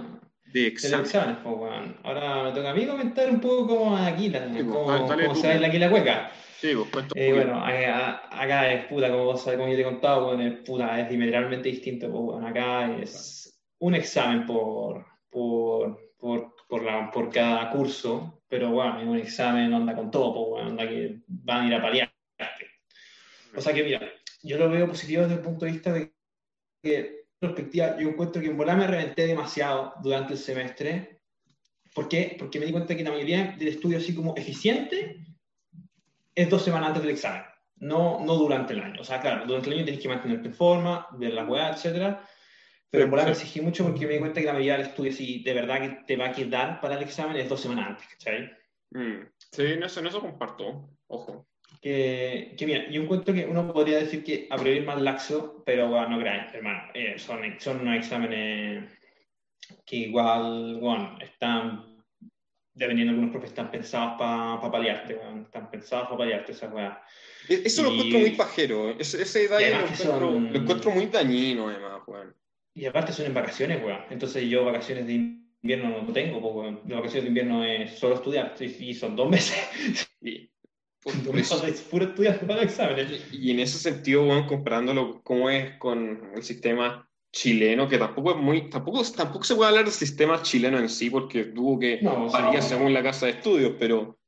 de, exámenes. pues, bueno. Ahora me toca a mí comentar un poco cómo Aquila, sí, cómo, cómo se ve la Aquila Cueca. Sí, pues eh, bueno, acá, es puta, como vos sabés, como yo te he contado, bueno, es puta, es diametralmente distinto. Pues, bueno, acá es un examen por, por, por, por, la, por cada curso, pero bueno, es un examen onda con todo, pues, bueno, onda que van a ir a paliar. O sea que, mira, yo lo veo positivo desde el punto de vista de que perspectiva, yo encuentro que en volar me reventé demasiado durante el semestre. ¿Por qué? Porque me di cuenta que la mayoría del estudio así como eficiente es dos semanas antes del examen, no, no durante el año. O sea, claro, durante el año tienes que mantenerte en forma, ver la web, etc. Pero en volar me exigí mucho porque me di cuenta que la mayoría del estudio, si de verdad que te va a quedar para el examen, es dos semanas antes, ¿cachai? Mm, sí, no eso, no eso comparto, ojo que, que, mira, yo encuentro que uno podría decir que a priori es más laxo, pero bueno, no creáis, hermano, eh, son, son unos exámenes que igual, bueno, están, dependiendo de algunos profes, están pensados para pa paliarte, bueno, están pensados para paliarte esa weá. E-, eso lo encuentro muy pajero, ese, ese lo, encuentro, son... lo encuentro muy dañino, además, weón. Y aparte son en vacaciones, weón. Entonces yo vacaciones de invierno no tengo, porque las vacaciones de invierno es solo estudiar, y son dos meses. (laughs) Y en ese sentido, bueno, comparándolo cómo es con el sistema chileno, que tampoco es muy, tampoco, tampoco se puede hablar del sistema chileno en sí, porque tuvo que no, varía según la casa de estudios, pero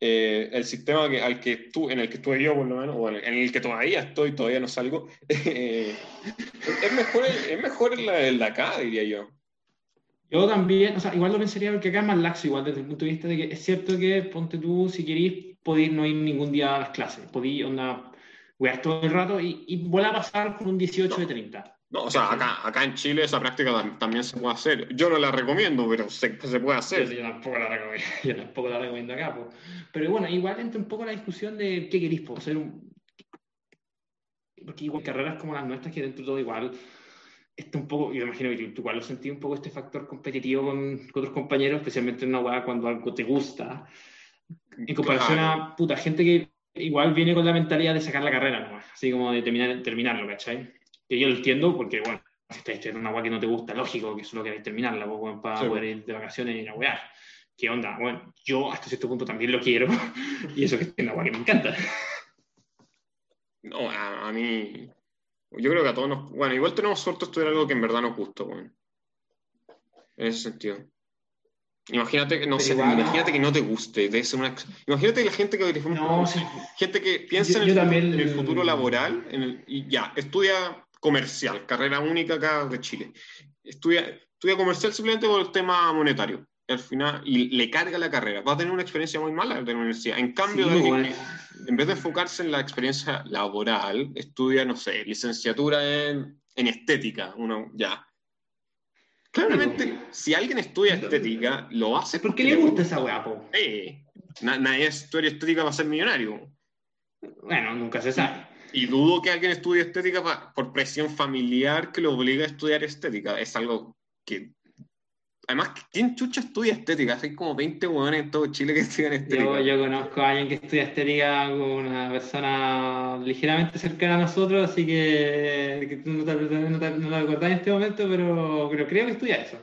eh, el sistema que, al que tú, en el que estuve yo, por lo menos, o en el que todavía estoy, todavía no salgo, (laughs) eh, es mejor, es mejor el, de acá, diría yo. Yo también, o sea, igual lo pensaría porque acá es más laxo, igual desde el punto de vista de que es cierto que, ponte tú, si querís podéis no ir ningún día a las clases, podéis onda, wear todo el rato y, y a pasar con un 18 de 30. No, o sea, acá, acá en Chile esa práctica también se puede hacer. Yo no la recomiendo, pero se, se puede hacer. Yo, tampoco la recomiendo, (laughs) yo tampoco la recomiendo acá. Pero bueno, igual entra un poco la discusión de qué queréis, por ser un... Porque igual carreras como las nuestras, que dentro de todo igual, está un poco, yo imagino que tú igual lo sentí un poco este factor competitivo con, con otros compañeros, especialmente en una hueá cuando algo te gusta en comparación a puta, gente que igual viene con la mentalidad de sacar la carrera nomás, así como de terminar, terminarlo, ¿cachai? Que yo lo entiendo porque, bueno, si estás estudiando una agua que no te gusta, lógico que solo queréis terminarla, pues, para poder ir de vacaciones y ir a wear. ¿Qué onda? Bueno, yo hasta cierto punto también lo quiero (laughs) y eso que es una agua que me encanta. No, a, mí, yo creo que a todos nos, bueno, igual tenemos suerte de estudiar algo que en verdad nos gusta, bueno, en ese sentido. Imagínate que no, sé, imagínate que no te guste. De una, imagínate la gente que, no, gente que piensa en, el, futuro laboral y ya, estudia comercial, carrera única acá de Chile. Estudia, estudia comercial simplemente por el tema monetario. Al final, y le carga la carrera. Va a tener una experiencia muy mala de la universidad. En cambio, en vez de enfocarse en la experiencia laboral, estudia, no sé, licenciatura en, en estética. Uno, ya Claramente, si alguien estudia estética, lo hace porque, qué le gusta esa weá, po. Eh, nadie estudia estética para ser millonario. Bueno, nunca se sabe. Y dudo que alguien estudie estética por presión familiar que lo obliga a estudiar estética. Es algo que Además, ¿quién chucha estudia estética? Hay como 20 hueones en todo Chile que estudian estética. Yo, yo conozco a alguien que estudia estética con una persona ligeramente cercana a nosotros, así que, que no, te, no, te, no, acordás en este momento, pero, pero, creo que estudia eso.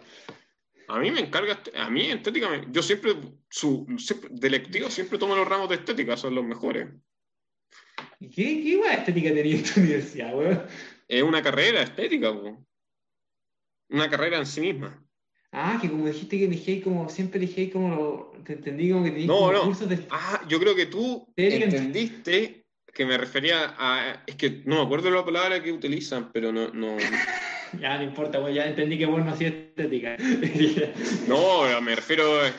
A mí me encarga, a mí estética, yo siempre, su, de lectivo siempre tomo los ramos de estética, son los mejores. ¿Qué, qué estética tenía en tu universidad, weón? Es una carrera estética, weón. una carrera en sí misma. Ah, que como dijiste que elegí como, siempre elegí como, te entendí como que tenías No, no. cursos de... Ah, yo creo que tú entendiste que me refería a. Es que no me acuerdo la palabra que utilizan, pero no. no... (laughs) Ya, no importa, pues ya entendí que vos no hacías estética. (laughs) No, me refiero a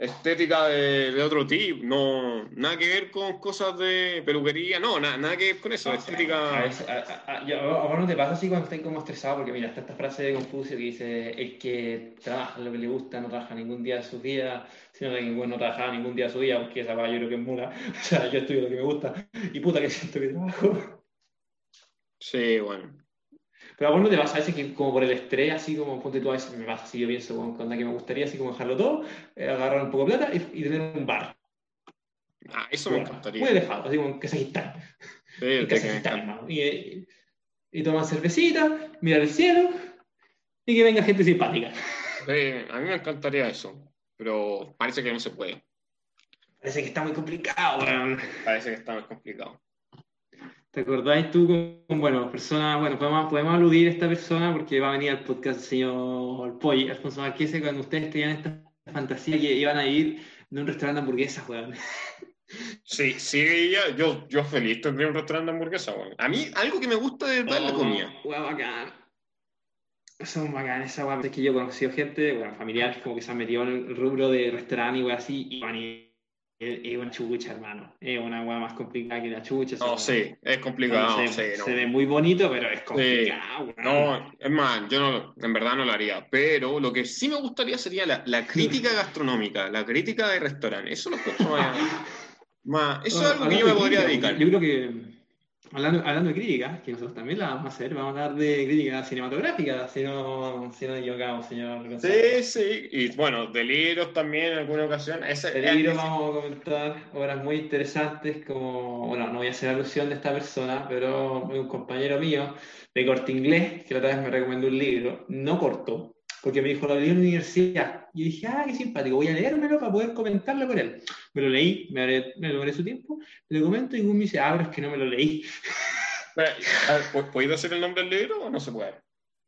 estética de, de otro tipo, no, nada que ver con cosas de peluquería, no, na- nada que ver con eso, estética... veces- a- a- vos no te pasa así cuando estás como estresado, porque mira, está esta frase de Confucio que dice, el que trabaja lo que le gusta no trabaja ningún día de su vida, sino que bueno, no trabaja ningún día de su vida, porque esa va yo creo que es mula. (laughs) O sea, yo estudio lo que me gusta y puta que siento que trabajo. Sí, bueno. Pero a vos no te pasa a veces que como por el estrés, así como ponte tú a veces me pasa así, yo pienso con, con la que me gustaría así como dejarlo todo, eh, agarrar un poco de plata y, y tener un bar. Ah, eso me encantaría. Muy alejado, así como en Kazajistán. Sí, En (laughs) que Kazajistán. Y, y, tomar cervecita, mirar el cielo y que venga gente simpática. Sí, a mí me encantaría eso, pero parece que no se puede. Parece que está muy complicado, weón. Parece que está más complicado. ¿Te acordáis tú con, bueno, persona, bueno, podemos, podemos aludir a esta persona porque va a venir al podcast el señor Polly, Alfonso Marquese, cuando ustedes tenían esta fantasía que iban a ir de un restaurante de hamburguesas, weón. Sí, sí, ella, yo, yo feliz tendría un restaurante de hamburguesa, bueno. A mí, algo que me gusta de es la comida. Oh, Weón, bacán. Son bacán esa weón. Es que yo he conocido gente, bueno, familiares como que se han metido en el rubro de restaurante y weón así, y weón, y- es es una chucha, hermano. Es una weá más complicada que la chucha. No, sí, es complicado, se, sí, no. se ve muy bonito, pero es complicado. No, es más, yo no, en verdad no lo haría, pero lo que sí me gustaría sería la, la crítica gastronómica, la crítica de restaurante. Eso lo encuentro (laughs) más, más- eso es algo que yo me podría dedicar. Yo creo que, hablando, hablando de crítica, que nosotros también la vamos a hacer, vamos a hablar de crítica cinematográfica, si no, si no equivocamos, señor Gonzalo. Sí, sí, y bueno, de libros también en alguna ocasión. Ese, De libros vamos a comentar obras muy interesantes como, bueno, no voy a hacer alusión de esta persona, pero un compañero mío de corte inglés, que la otra vez me recomendó un libro, no corto, porque me dijo, lo leí en la universidad. Y dije, ah, qué simpático, voy a leérmelo para poder comentarlo con él. Me lo leí, me, haré- me logré su tiempo, le comento y Gus me dice, ah, pero es que no me lo leí. Espera, a ver, ¿pu- ¿Puedo decir el nombre del libro o no se puede?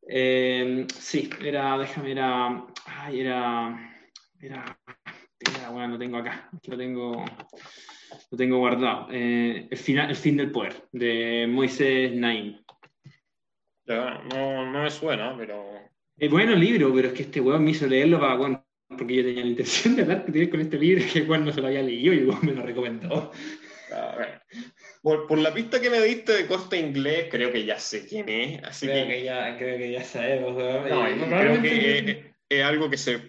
Eh, sí, era, déjame, era, ay, era, era, era, bueno, lo tengo acá, lo tengo, lo tengo guardado. Eh, el, final, el fin del poder, de Moisés Naim. Ya, no, no me suena, pero. Es bueno el libro, pero es que este weón me hizo leerlo para, bueno, porque yo tenía la intención de hablar con este libro, que weón no se lo había leído y weón me lo recomendó. a ver. Por, por la pista que me diste de corte inglés, creo que ya sé quién es. Así Creo que. que ya, creo que ya sabemos, weón. No, Eh, y creo que es, es algo que se.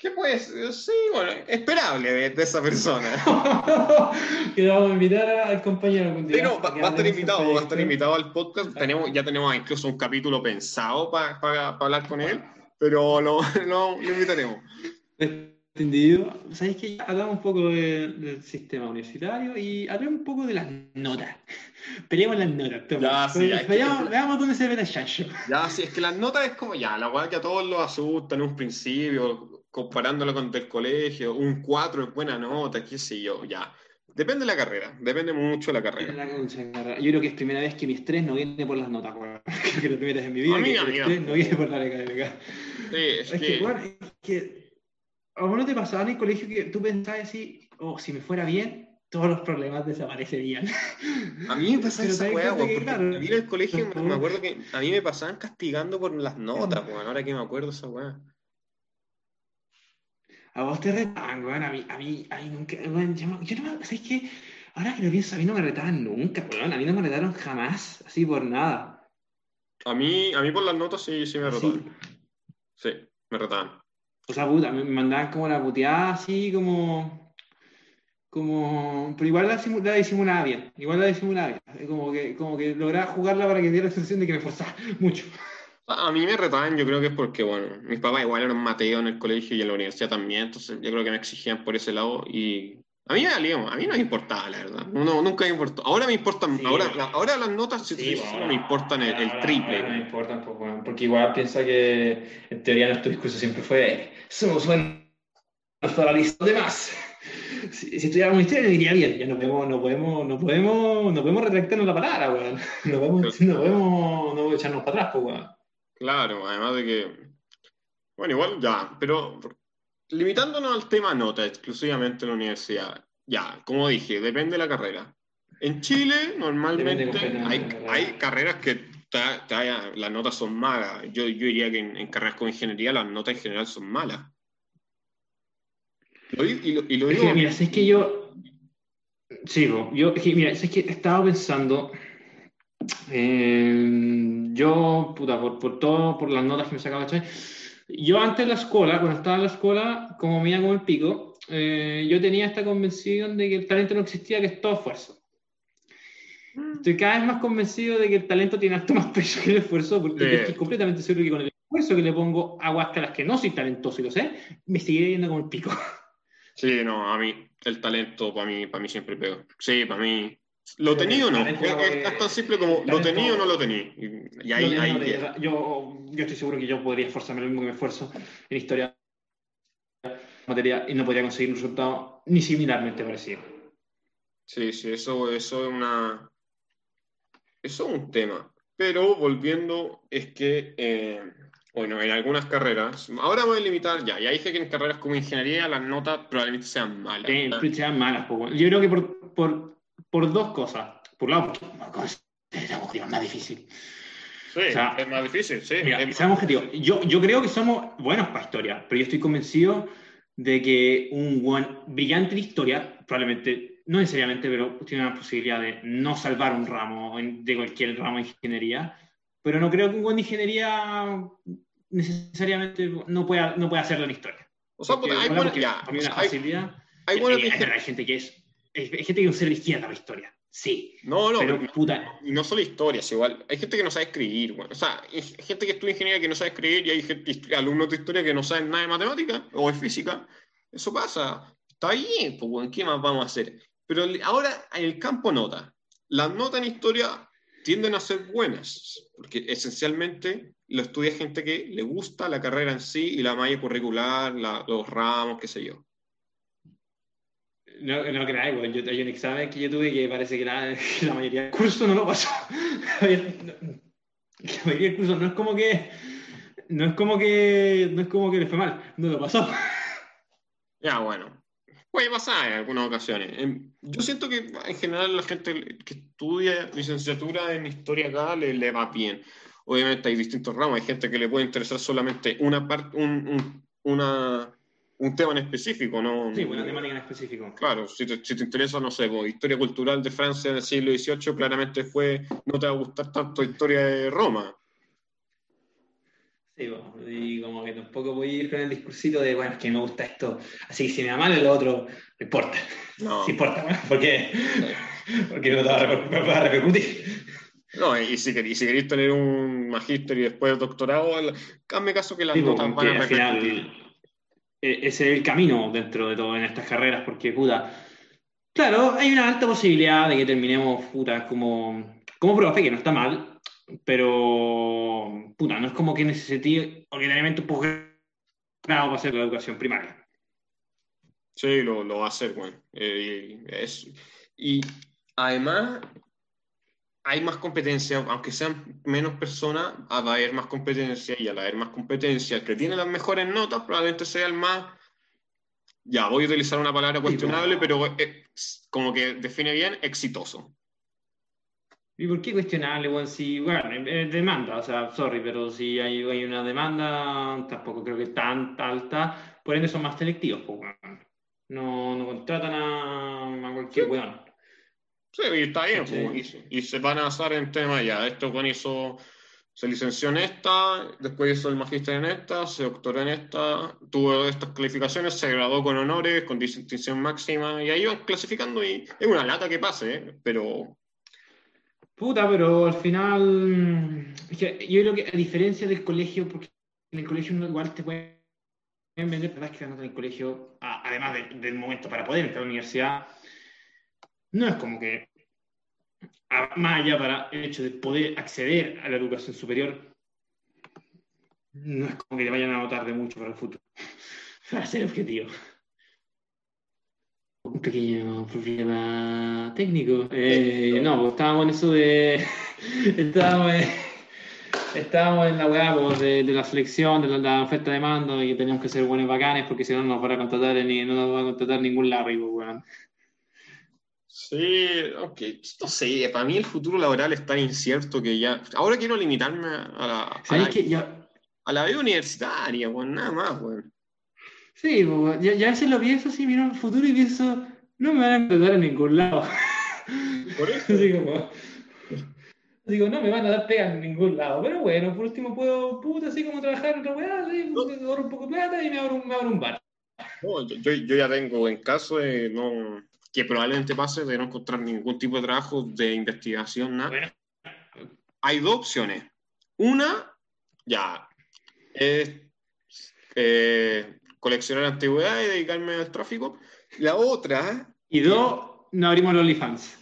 ¿Qué puede ser? Sí, bueno, esperable de, de esa persona. (laughs) que lo vamos a invitar al compañero algún día. Sí, no, va, va a estar invitado, va a estar invitado al podcast. Tenemos, ya tenemos incluso un capítulo pensado para hablar con él, pero lo, (laughs) lo, lo invitaremos. Entendido. ¿Sabéis que ya hablamos un poco de- del sistema universitario y hablemos un poco de las notas? (laughs) Peleemos las notas. Ya, sí, es que- veamos, veamos dónde se ve el chancho. Ya, sí, es que las notas es como ya, la weá que a todos los asusta en un principio, comparándolo con el colegio, un 4 es buena nota, qué sé yo, ya. Depende de la carrera, depende mucho de la carrera. Yo creo que es primera vez que mi estrés no viene por las notas, weón. Creo (laughs) que es la primera vez en mi vida A mí, que mí, estrés no viene por la académica. Sí, es, Es que, que, bueno, es que a vos no te pasaba en el colegio que tú pensabas así, oh, si me fuera bien, todos los problemas desaparecerían. a mí me pasa Pero esa weá, porque claro, a mí en el colegio me, acuerdo que a mí me pasaban castigando por las notas, weón, ahora que me acuerdo esa weá. A vos te retaban, weón, a mí, a mí, a mí nunca, weón, yo, no- ¿sabes qué? Ahora que lo pienso, a mí no me retaban nunca, weón, a mí no me retaron jamás, así por nada. A mí, a mí por las notas sí, sí me Así. retaban. Sí, me retaban. O sea, puta, me mandaban como la puteada así como. Como. Pero igual la, la disimulaba bien. Igual la disimulaba bien. Como que, como que lograba jugarla para que diera la sensación de que me esforzaba (laughs) mucho. A mí me retaban, yo creo que es porque, bueno, mis papás igual eran Mateo en el colegio y en la universidad también, entonces yo creo que me exigían por ese lado y a mí a mí no me importaba, la verdad, no, nunca me importó. Ahora me importan, Sí, ahora, bueno. la- ahora las notas sincero, me importan el, el triple. No me importan, pues, bueno, porque igual piensa que en teoría nuestro discurso siempre fue: somos buenos para los demás. Si, si estudiáramos historia nos iría bien, ya no podemos, no podemos, no podemos, no podemos retractarnos la palabra, weón. (laughs) No podemos, no podemos, no podemos echarnos para atrás, pues, weón. Claro, además de que Bueno, igual ya, pero limitándonos al tema nota exclusivamente en la universidad, ya, como dije, depende de la carrera. En Chile, normalmente hay, hay, carreras que las notas son malas. Yo, yo diría que en, carreras con ingeniería las notas en general son malas. y, lo, digo... mira, es que yo... Sigo. Yo, mira, es que estaba pensando... yo, puta, por, por, todo, por las notas que me sacaba, yo antes de la escuela, cuando estaba en la escuela, como me iba como el pico, eh, yo tenía esta convención de que el talento no existía, que es todo esfuerzo. Mm. Estoy cada vez más convencido de que el talento tiene alto más peso que el esfuerzo, porque estoy completamente seguro que con el esfuerzo que le pongo a las que no soy talentoso y lo sé, me seguiré yendo como el pico. Sí, no, a mí el talento para mí, para mí siempre pego. Sí, para mí ¿Lo tenía o no? Es, tan simple como ¿lo tenía o no lo tenía? Y ahí, yo, yo estoy seguro que yo podría esforzarme lo mismo que me esfuerzo en historia materia y no podría conseguir un resultado ni similarmente parecido. Sí, sí, eso, eso es una. Eso es un tema. Pero volviendo, es que, eh, bueno, en algunas carreras, ahora voy a limitar ya, ya dije que en carreras como ingeniería las notas probablemente sean malas. Sí, sean malas, yo creo que por, por por dos cosas. Por un lado, porque es más difícil. Sí, es más difícil, sí. Mira, seamos objetivos. Yo, yo creo que somos buenos para historia, pero yo estoy convencido de que un buen brillante de historia, probablemente, no necesariamente, pero tiene una posibilidad de no salvar un ramo de cualquier ramo de ingeniería, pero no creo que un buen de ingeniería necesariamente no pueda, no pueda hacerlo en historia. O sea, porque, hay, bueno, ya, hay. Hay, hay, hay gente que es hay gente que de izquierda la historia. Sí. No, no, pero, puta. Y no solo historias, igual. Hay gente que no sabe escribir, bueno. O sea, hay gente que estudia ingeniería que no sabe escribir y hay alumnos de historia que no saben nada de matemática o de física. Eso pasa. Está bien, pues, ¿qué más vamos a hacer? Pero ahora, en el campo nota, las notas en historia tienden a ser buenas, porque esencialmente lo estudia gente que le gusta la carrera en sí y la malla curricular, los ramos, qué sé yo. No, no creo, yo, hay un examen que yo tuve que parece que la, (laughs) la mayoría del curso no lo pasó. (laughs) la mayoría del curso no es como que no es como que no es como que le fue mal, no lo pasó. (laughs) Ya, bueno. Puede pasar en algunas ocasiones. Yo siento que en general la gente que estudia licenciatura en historia acá le, le va bien. Obviamente hay distintos ramos, hay gente que le puede interesar solamente una parte, un, una un tema en específico, ¿no? Sí, una temática en específico. Claro, si te, si te interesa, no sé, historia cultural de Francia del siglo XVIII, claramente fue, no te va a gustar tanto historia de Roma. Sí, bueno, y como que tampoco voy a ir con el discursito de, bueno, es que me gusta esto, así que si me da mal lo otro, no importa. No. (laughs) Sí importa, ¿no? porque, porque me va, a repercutir. No, y si, queréis, si queréis tener un magíster y después doctorado, hazme caso que las notas van a repercutir. Es el camino dentro de todo en estas carreras, porque, puta, claro, hay una alta posibilidad de que terminemos, puta, como, como profe, que no está mal, pero, puta, no es como que necesite ordinariamente un posgrado para hacer la educación primaria. Sí, lo, lo va a hacer, bueno. Eh, y además, hay más competencia, aunque sean menos personas, va a haber más competencia y al haber más competencia, el que tiene las mejores notas probablemente sea el más, ya voy a utilizar una palabra cuestionable, pero como que define bien, exitoso. ¿Y por qué cuestionable? Bueno, si, bueno, demanda, o sea, sorry, pero si hay, hay, una demanda, tampoco creo que tan alta, por ende son más selectivos, pues, no, no contratan a, a cualquier weón. Sí, y está bien, pues, y, se van a basar en tema ya. Esto con hizo, se licenció en esta, después hizo el magíster en esta, se doctoró en esta, tuvo estas calificaciones, se graduó con honores, con distinción máxima, y ahí van clasificando y es una lata que pase, ¿eh? pero... Puta, pero al final, yo creo que a diferencia del colegio, porque en el colegio igual te pueden vender, ¿verdad? Que en el colegio, además del momento para poder entrar a la universidad, no es como que, más allá para el hecho de poder acceder a la educación superior, no es como que te vayan a notar de mucho para el futuro, (laughs) para ser objetivo. Un pequeño problema técnico. Eh, no, pues estábamos en eso de. (laughs) estábamos estábamos en la weá pues, de, la selección, de la, oferta de mando y teníamos que ser buenos bacanes porque si no, no nos van a contratar ni, no nos va a contratar ningún Larry, pues. Sí, aunque no sé, para mí el futuro laboral es tan incierto que ya. Ahora quiero limitarme a la, a la, a la vida universitaria, weón, nada más, weón. Sí, pues, ya, ya a veces lo pienso así, miro el futuro y pienso, no me van a contratar en ningún lado. Por eso. (laughs) como, Digo, no me van a dar pega en ningún lado. Pero bueno, por último puedo, puta, así como trabajar en otra weá, así, ahorro un poco de plata y me abro, me abro un bar. No, yo, yo, ya tengo, en caso de no, que probablemente pase de no encontrar ningún tipo de trabajo de investigación, nada. Hay dos opciones. Una, ya, es eh, coleccionar antigüedades y dedicarme al tráfico. La otra... Y dos, no abrimos los OnlyFans.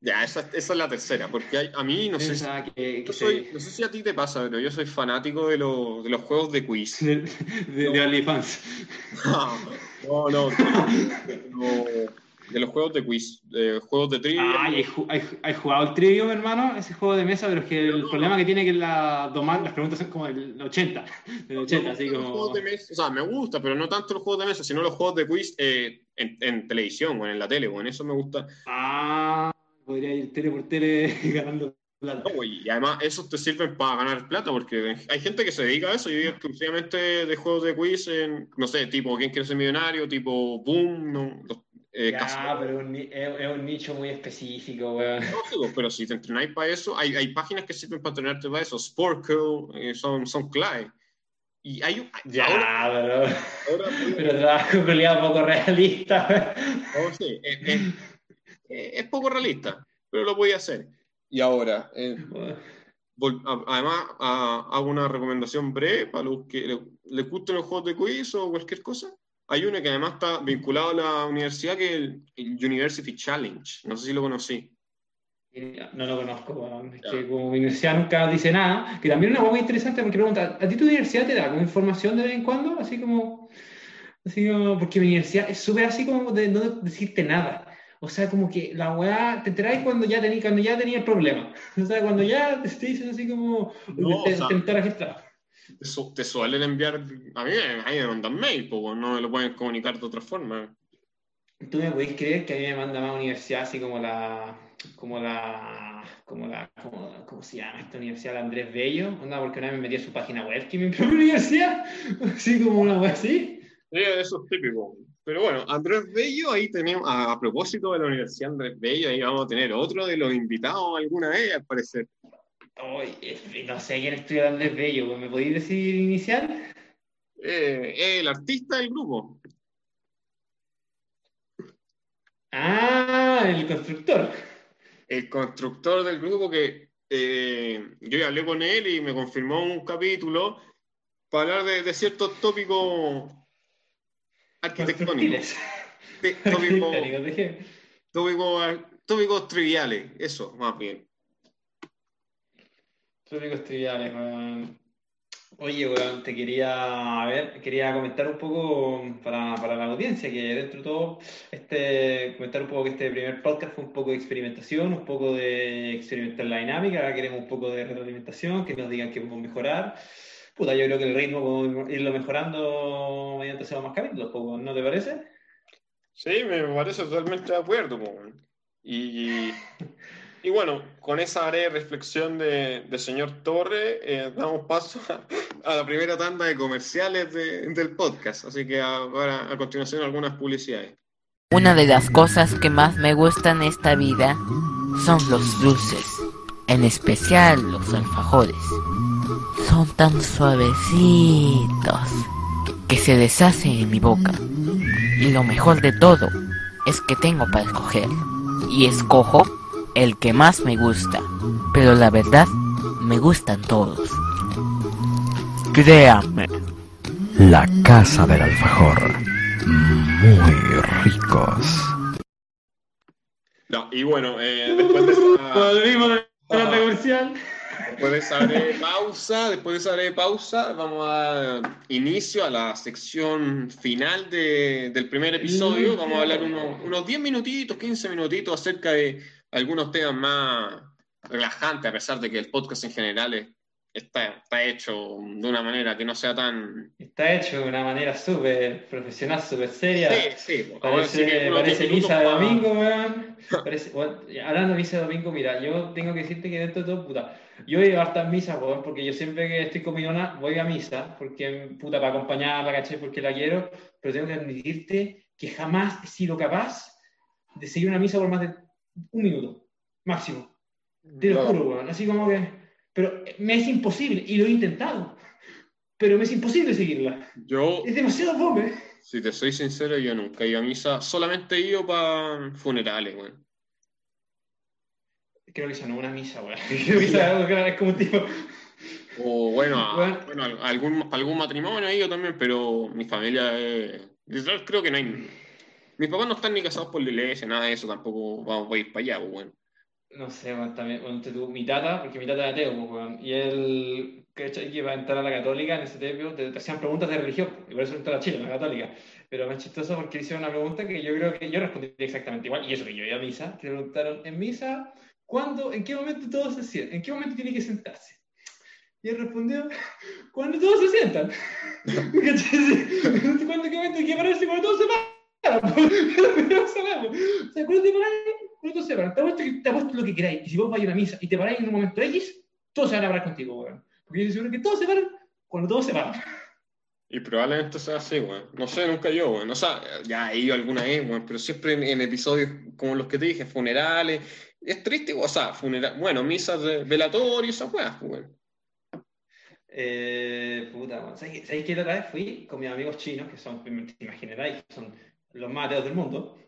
Ya, esa, esa, es la tercera, porque a mí no sé, si, no sé si a ti te pasa, pero yo soy fanático de, de los juegos de quiz. De, de, no. OnlyFans. (laughs) No, no, de, los juegos de quiz, de juegos de trivia. Ay, ¿hay, jugado el Trivium, hermano? Ese juego de mesa, pero es que el problema que tiene es que la, las preguntas son como el 80, el 80 así como... o sea, me gusta, pero no tanto los juegos de mesa, sino los juegos de quiz eh, en, en, televisión o en la tele, bueno, eso me gusta. Ah podría ir tele por tele (laughs) ganando plata. y además esos te sirven para ganar plata, porque hay gente que se dedica a eso y vive exclusivamente de juegos de quiz, en, no sé, tipo ¿Quién quiere ser millonario? Tipo Boom, no, eh, ya, pero es, un nicho muy específico, weón. pero si te entrenáis para eso, hay, hay, páginas que sirven para entrenarte para eso. Sportco, eh, son, son clave. Y hay Ya, pero. (laughs) pero trabajo un poco realista. Oh, sí, eh, es poco realista, pero lo voy a hacer. Y ahora, eh, además, hago una recomendación breve para los que les le gusten los juegos de quiz o cualquier cosa. Hay uno que además está vinculado a la universidad, que es el, University Challenge. No sé si lo conocí. No lo conozco, es que como universidad nunca dice nada, que también es una muy interesante porque pregunta, ¿a ti tu universidad te da como información de vez en cuando? Así como, así como porque mi universidad es súper así como de no decirte nada. O sea, como que la weá te trae cuando ya tenía, cuando ya tenía el problema. (laughs) O sea, cuando ya te dicen así como no, te, o sea, te, suelen enviar, a mí, a mí me mandan mail, pues no me lo pueden comunicar de otra forma. ¿Tú me podés creer que a mí me manda más universidad así como la, como la, como la, como, ¿cómo se llama esta universidad? La Andrés Bello, onda, porque una vez me metí a su página web que mi (laughs) propia universidad, así como una web así. Sí, eso es típico. Pero bueno, Andrés Bello, ahí tenemos, a, propósito de la Universidad Andrés Bello, ahí vamos a tener otro de los invitados alguna vez, al parecer. No sé quién estudia Andrés Bello, ¿me podéis decir inicial? Eh, el artista del grupo. Ah, el constructor. El constructor del grupo que eh, yo ya hablé con él y me confirmó un capítulo para hablar de, de ciertos tópicos arquitectónicos. Tópicos triviales, eso, más bien. Tópicos triviales, Oye, weón, te quería, a ver, quería comentar un poco para, para, la audiencia, que dentro de todo, este, comentar un poco que este primer podcast fue un poco de experimentación, un poco de experimentar la dinámica, ahora queremos un poco de retroalimentación, que nos digan que podemos mejorar puta, yo creo que el ritmo podemos irlo mejorando mediante esos más capítulos, ¿no te parece? Sí, me parece totalmente de acuerdo. Y, (laughs) y, bueno, con esa breve reflexión de, señor Torre, eh, damos paso a, la primera tanda de comerciales del podcast. Así que ahora, a continuación, algunas publicidades. Una de las cosas que más me gustan en esta vida son los dulces, en especial los alfajores son tan suavecitos que se deshacen en mi boca. Y lo mejor de todo es que tengo para escoger. Y escojo el que más me gusta. Pero la verdad, me gustan todos. Créame. La casa del alfajor. Muy ricos. No, y bueno, eh, después de esta... comercial. Después de esa pausa, después de esa pausa, vamos a dar inicio a la sección final de, del primer episodio. Vamos a hablar unos, unos 10 minutitos, 15 minutitos acerca de algunos temas más relajantes, a pesar de que el podcast en general es está, está hecho de una manera que no sea tan... Está hecho de una manera súper profesional, súper seria. Sí, sí. Parece, sí parece 10 minutos misa de domingo, weón. (laughs) Bueno, hablando de misa de domingo, mira, yo tengo que decirte que dentro de todo, puta, yo voy a hartas misas, weón, porque yo siempre que estoy con mi nona voy a misa, porque, puta, para acompañarla, caché, porque la quiero, pero tengo que admitirte que jamás he sido capaz de seguir una misa por más de un minuto, máximo. Te lo juro, weón, así como que... Pero me es imposible, y lo he intentado, pero me es imposible seguirla. Yo, Es demasiado fome. si te soy sincero, yo nunca he ido a misa, solamente he ido para funerales, weón. Creo que eso no es una misa, weón. (laughs) Creo que eso es como tipo. O bueno, a- Bueno. algún, algún matrimonio he ido también, pero mi familia literal, Creo que no hay... Mis papás no están ni casados por la iglesia, nada de eso, tampoco vamos a ir para allá, pues, weón. No sé, weón, también. Bueno, tú, mi tata, porque mi tata era ateo, pues, weón. Y él, ¿cachai? Que iba a entrar a la católica en ese tiempo, te, te hacían preguntas de religión, y por eso entró a Chile, a la católica. Pero me es chistoso porque hicieron una pregunta que yo creo que yo respondí exactamente igual, y eso que yo iba a misa, le preguntaron, ¿en misa cuándo, en qué momento todos se sientan? ¿En qué momento tiene que sentarse? Y él respondió, cuando todos se sientan. (laughs) ¿Cuándo, qué momento hay que pararse cuando todos se paran? (laughs) O sea, cuando te paráis, cuando todos se paran. Te apuesto, que, te apuesto lo que queráis. Y si vos vais a una misa y te paráis en un momento X, todos se van a parar contigo, weón. Porque yo estoy seguro que todos se paran cuando todos se paran. Y probablemente sea así, weón. No sé, nunca yo, weón. O sea, ya he ido alguna vez, weón, pero siempre en, en episodios como los que te dije, funerales. Es triste, o sea, funeral, bueno, misas de velatorio, esas weas, pues, weón. Eh, puta, weón. ¿Sabes sabes que la otra vez fui con mis amigos chinos, que son, te imaginarás, que son los más ateos del mundo?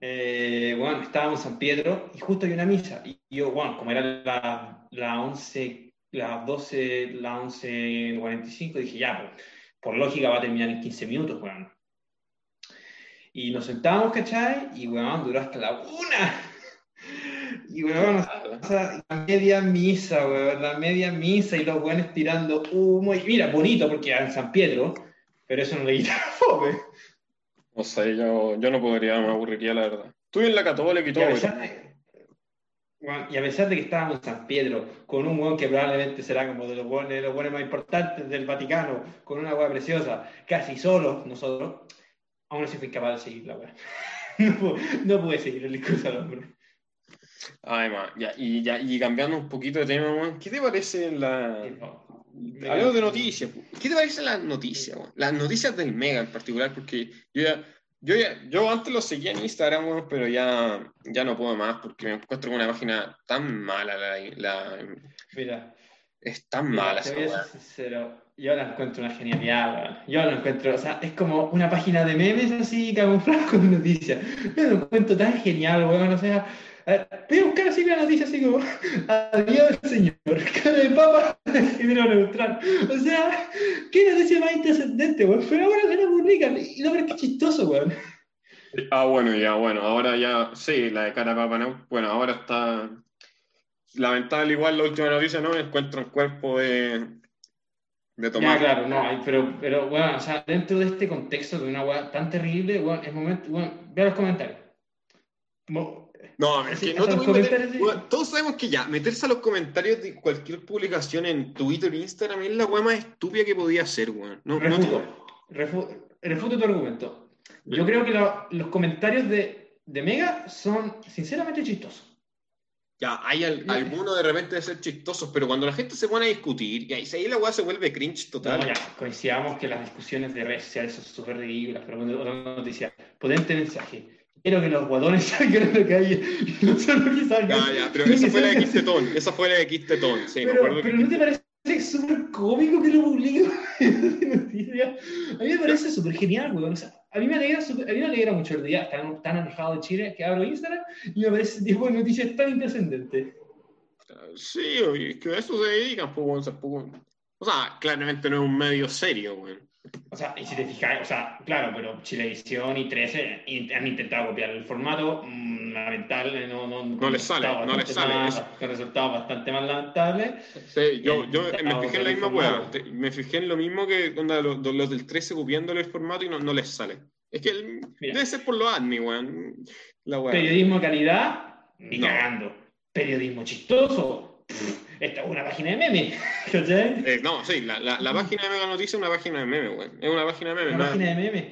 Eh, bueno, estábamos en San Pedro y justo hay una misa. Y yo, bueno, como era la, la 11, las 12, la 11.45, dije, ya, pues, por lógica va a terminar en 15 minutos, weón. Y nos sentamos, ¿cachai? Y, weón, duró hasta la una. Y, weón, o sea, la media misa, weón, la media misa y los weones tirando humo. Y mira, bonito porque era en San Pedro, pero eso no le quita (laughs) fome. No sé, yo, yo no podría, me aburriría, la verdad. Estuve en la católica y Y todo, a, pero- pesar de, y a pesar de que estábamos en San Pedro, con un weón que probablemente será como de los weones, los weones más importantes del Vaticano, con una weá preciosa, casi solos nosotros, aún así fui incapaz de seguirla, weón. (laughs) No, pude- no pude seguir el discurso al hombre. Además, ya, y, ya, y cambiando un poquito de tema, ¿qué te parece la... Hablemos de noticias. ¿Qué te parece las noticias? Las noticias del Mega en particular, porque yo ya, yo ya, yo antes lo seguía en Instagram, pero ya, ya no puedo más porque me encuentro con una página tan mala, la, la- Mira, es tan Mira, mala te voy a ser sincero, yo la encuentro una genialidad, weón. Yo la encuentro, o sea, es como una página de memes así, camuflada con noticias. Yo lo encuentro tan genial, weón, o sea, a ver, voy a buscar así la noticia así como, adiós señor, cara de papa, (laughs) género neutral. O sea, qué noticia más intrascendente, weón, pero ahora se la publican, y lo verdad es que chistoso, weón. Ah, bueno, ya, bueno, ahora ya, sí, la de cara a Papa Neu, bueno, ahora está lamentable igual la última noticia, ¿no? Encuentra un cuerpo de, de Ya, Tomás. claro, no, pero, pero, bueno, o sea, dentro de este contexto de una weá tan terrible, weón, es momento, weón, vea los comentarios. Mo- No, Sí, no te los puedes meter- weón, todos sabemos que ya, meterse a los comentarios de cualquier publicación en Twitter e Instagram es la weá más estúpida que podía hacer, weón. No, no te- Refuto, refu- refuto tu argumento. Yo creo que lo- los comentarios de, de Mega son sinceramente chistosos. Ya, hay al- algunos de repente de ser chistosos, pero cuando la gente se pone a discutir, y ahí, ahí la weá se vuelve cringe total. No, ya, coincidamos que las discusiones de redes sociales son súper ridículas, pero bueno, otra noticia. Potente mensaje. Quiero que los guadones salgan a la calle y no solo que salgan. Ya, ya, pero esa que fue la de Quistetón, esa fue la de Quistetón, sí, me Pero, acuerdo pero que... ¿no te parece súper cómico que lo (laughs) noticias? A mí me parece súper genial, weón. O sea, a mí me alegra, a mí me alegra mucho el día, tan, tan enojado de Chile, que abro Instagram y me parece ese tipo de noticias tan intrascendentes. Sí, es que a eso se dedican, pues, O sea, claramente no es un medio serio, weón. O sea, y si te fijas, o sea, claro, pero Chilevisión y 13 in- han intentado copiar el formato, mm, lamentable, no, no, No les sale, no les sale, más-. Con resultados bastante más lamentables. Sí, yo, El yo me fijé en la misma. Te- Me fijé en lo mismo que onda, los, los del 13 copiándole el formato y no, no les sale. Es que el- debe ser por los admin, weón. La weá. Periodismo de calidad, ni No. cagando. Periodismo chistoso, esta es una página de memes, ¿cachai? Eh, no, sí, la, la, la página de Mega Noticias es una página de memes, weón. Es una página de memes. Una nada- página de memes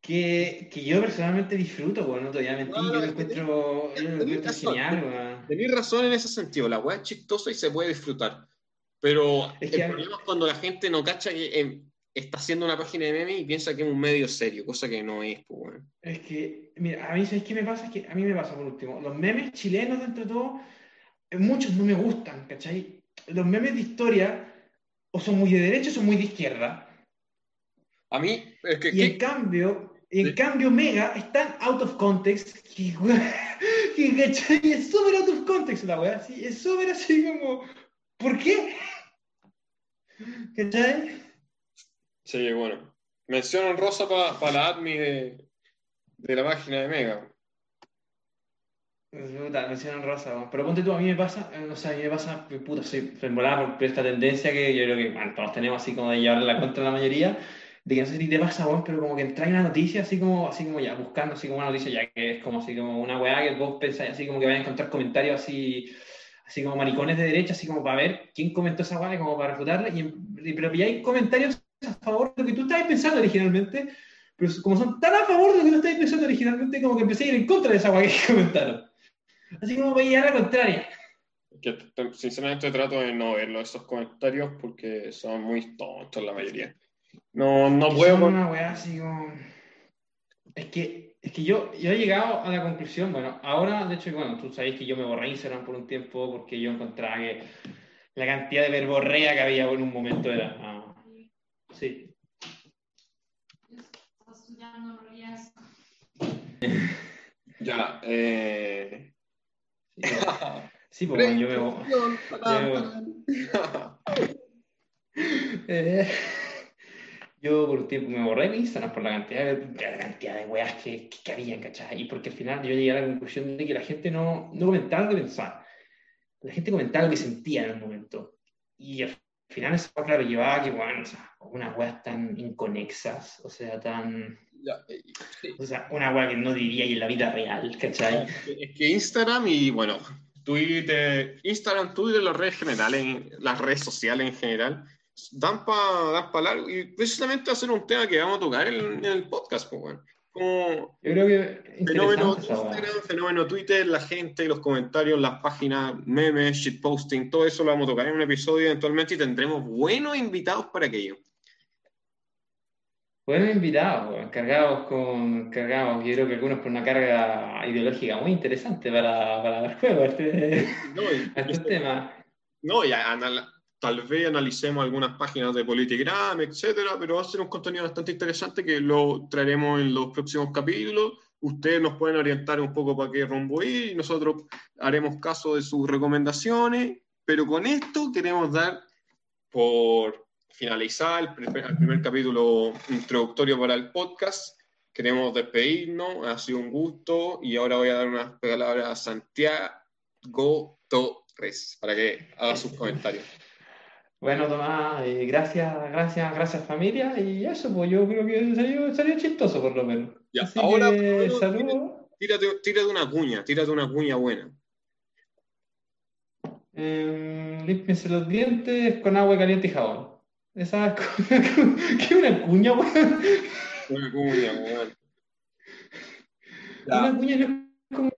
que, que yo personalmente disfruto, weón, no te voy a mentir, No, yo lo encuentro, yo lo encuentro razón. genial, weón. Tenés razón en ese sentido, la weá es chistosa y se puede disfrutar. Pero Es el problema es cuando la gente no cacha que eh, está haciendo una página de memes y piensa que es un medio serio, cosa que no es, pues, weón. Es que, mira, a mí, ¿sabes qué me pasa? Es que a mí me pasa por último, los memes chilenos, dentro de todo, muchos no me gustan, ¿cachai? Los memes de historia o son muy de derecha o son muy de izquierda. A mí, es que, Y en cambio, en Sí. cambio Mega es tan out of context que, (laughs) que, ¿cachai? Es súper out of context la weá, sí, es súper así como, ¿por qué? ¿Cachai? sí, bueno. Mención honrosa para la admin de, de la página de Mega. Puta, mencionan rosa, weón. pero ponte tú, a mí me pasa, eh, o sea, a mí me pasa, puta, soy envolada por, esta tendencia que yo creo que, bueno, todos tenemos así como de llevar la contra la mayoría, de que no sé si te pasa, weón, pero como que entra una noticia así como, así como ya, buscando así como una noticia ya que es como así como una weá que vos pensáis así como que vais a encontrar comentarios así, así como maricones de derecha, así como para ver quién comentó esa weá, como para refutarla, y, y- pero comentarios a favor de lo que tú estabas pensando originalmente, pero como son tan a favor de lo que tú estabas pensando originalmente, como que empecé a ir en contra de esa weá que (laughs) comentaron. Así como voy a llegar a la contraria. Que sinceramente trato de no verlo, esos comentarios, porque son muy tontos la mayoría. No, no Que puedo. con- una weá así como... Es que, es que yo, yo he llegado a la conclusión, bueno, ahora, de hecho, bueno, tú sabéis que yo me borré Instagram por un tiempo porque yo encontraba que la cantidad de verborrea que había en un momento era... ah, sí. Ya, (laughs) eh. Sí, pues yo me bo- Eh, yo por un tiempo me borré mi Instagram por la cantidad de, la cantidad de weas que, que, había, ¿cachai? Y porque al final yo llegué a la conclusión de que la gente no, no comentaba lo que pensaba. La gente comentaba lo que sentía en el momento. Y al final eso, claro, llevaba que, bueno, o sea, unas weas tan inconexas, o sea, tan... Eh. O sea, una wea que no diría en la vida real, ¿cachai? Es que Instagram y bueno, Twitter, Instagram, Twitter, las redes generales, las redes sociales en general, dan para dan pa largo. Y precisamente ser un tema que vamos a tocar en, en el podcast, pues, bueno. Como Yo creo que fenómeno. Instagram, fenómeno Twitter, la gente, los comentarios, las páginas, memes, shitposting, todo eso lo vamos a tocar en un episodio eventualmente y tendremos buenos invitados para aquello. Buenos invitados, weón, cargados con, cargados, yo creo que algunos con una carga ideológica muy interesante para, para dar juego este, (laughs) (laughs) No, y- a estos temas. No, y anal- tal vez analicemos algunas páginas de Politigram, etcétera, pero va a ser un contenido bastante interesante que lo traeremos en los próximos capítulos. Ustedes nos pueden orientar un poco para qué rumbo ir y nosotros haremos caso de sus recomendaciones. Pero con esto queremos dar por finalizar el primer, el primer capítulo introductorio para el podcast. Queremos despedirnos, ha sido un gusto y ahora voy a dar unas palabras a Santiago Torres para que haga sus comentarios. Bueno, Tomás, eh, gracias, gracias, gracias familia, y eso, pues yo creo que salió, salió chistoso por lo menos. Ya, Así ahora, que, saludos. Tírate, tírate una cuña, tírate una cuña buena. Eh, límpiense los dientes con agua caliente y jabón. Esa es (laughs) ¿Qué una cuña, weón? Una cuña, weón. Una cuña no es como.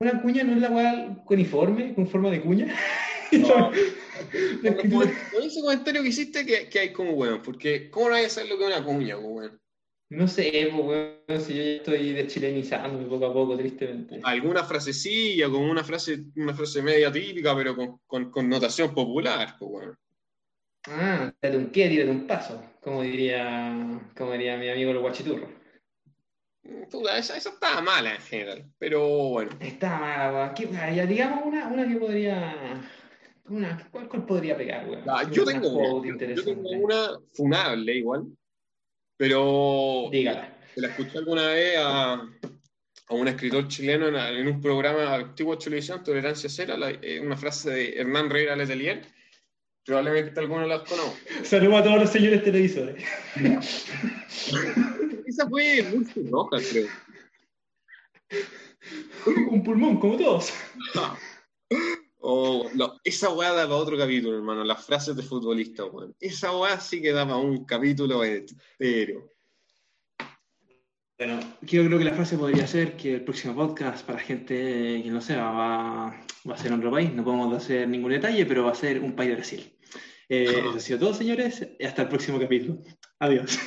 Una cuña no es la weá coniforme, con forma de cuña. (laughs) No. Con ese comentario que hiciste, que, que hay como weón, porque ¿cómo no hay que hacer lo que es una cuña, weón? No sé, pues, weón, si yo ya estoy deschilenizándome poco a poco, tristemente. Alguna frasecilla, como una frase, una frase media típica, pero con, con connotación popular, pues, weón. Ah, tírate un qué, tírate un paso, como diría, como diría mi amigo el guachiturro. Puta, esa, esa estaba mala en general, pero bueno. Está mala, weón. ¿Qué- ah, digamos una, una que podría. Una, ¿cuál, cuál podría pegar, weón? Una yo, tengo una, yo interesante. tengo una funable igual, pero Dígala. Se la escuché alguna vez a, a un escritor chileno en, en un programa antiguo de televisión, Tolerancia Cero, la- eh, una frase de Hernán Reira Letelier. Probablemente algunos las conozcan. Saludos a todos los señores televisores. Esa fue muy roja, creo. Un pulmón, como todos. Oh, esa weá da para otro capítulo, hermano. Las frases de futbolista, weón. Esa weá sí que da para un capítulo entero. Bueno, yo creo que la frase podría ser que el próximo podcast, para gente que no sepa, va, va a ser en otro país. No podemos hacer ningún detalle, pero va a ser un país de Brasil. Eh, eso ha sido todo, señores. Hasta el próximo capítulo. Adiós.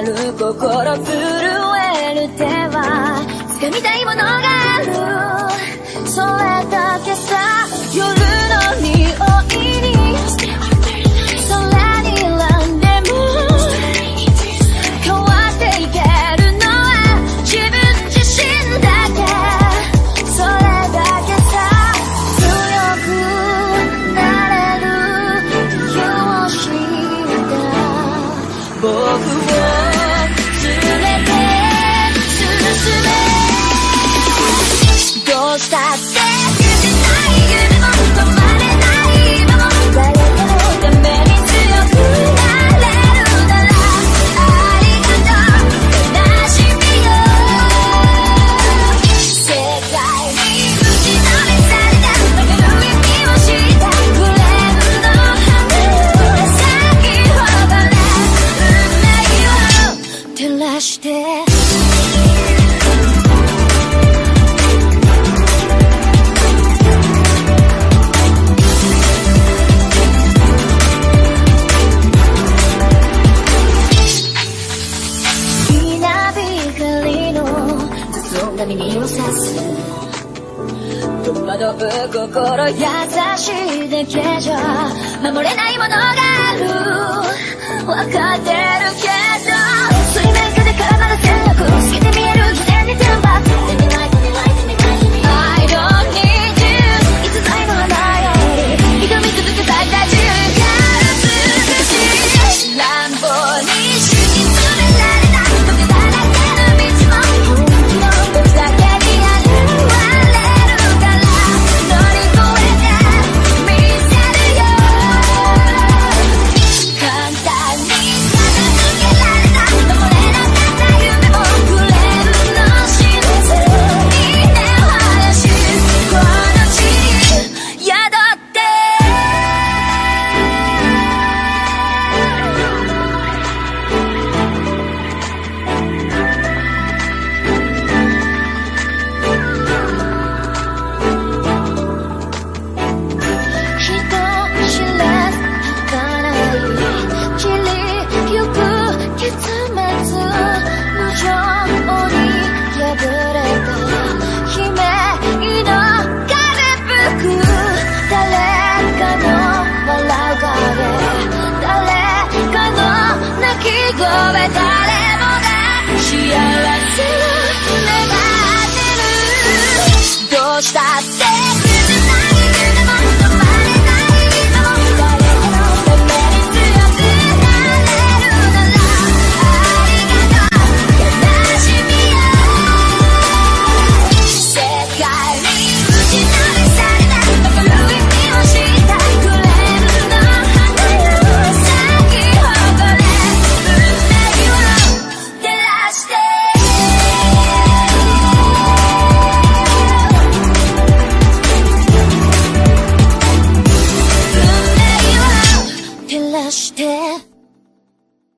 る心震える手は掴みたいものがある。それだ戸惑う心優しいだけじゃ守れないものがある。わかってるけど。水面下で絡まる戦略透けて見える。偽善にテンパって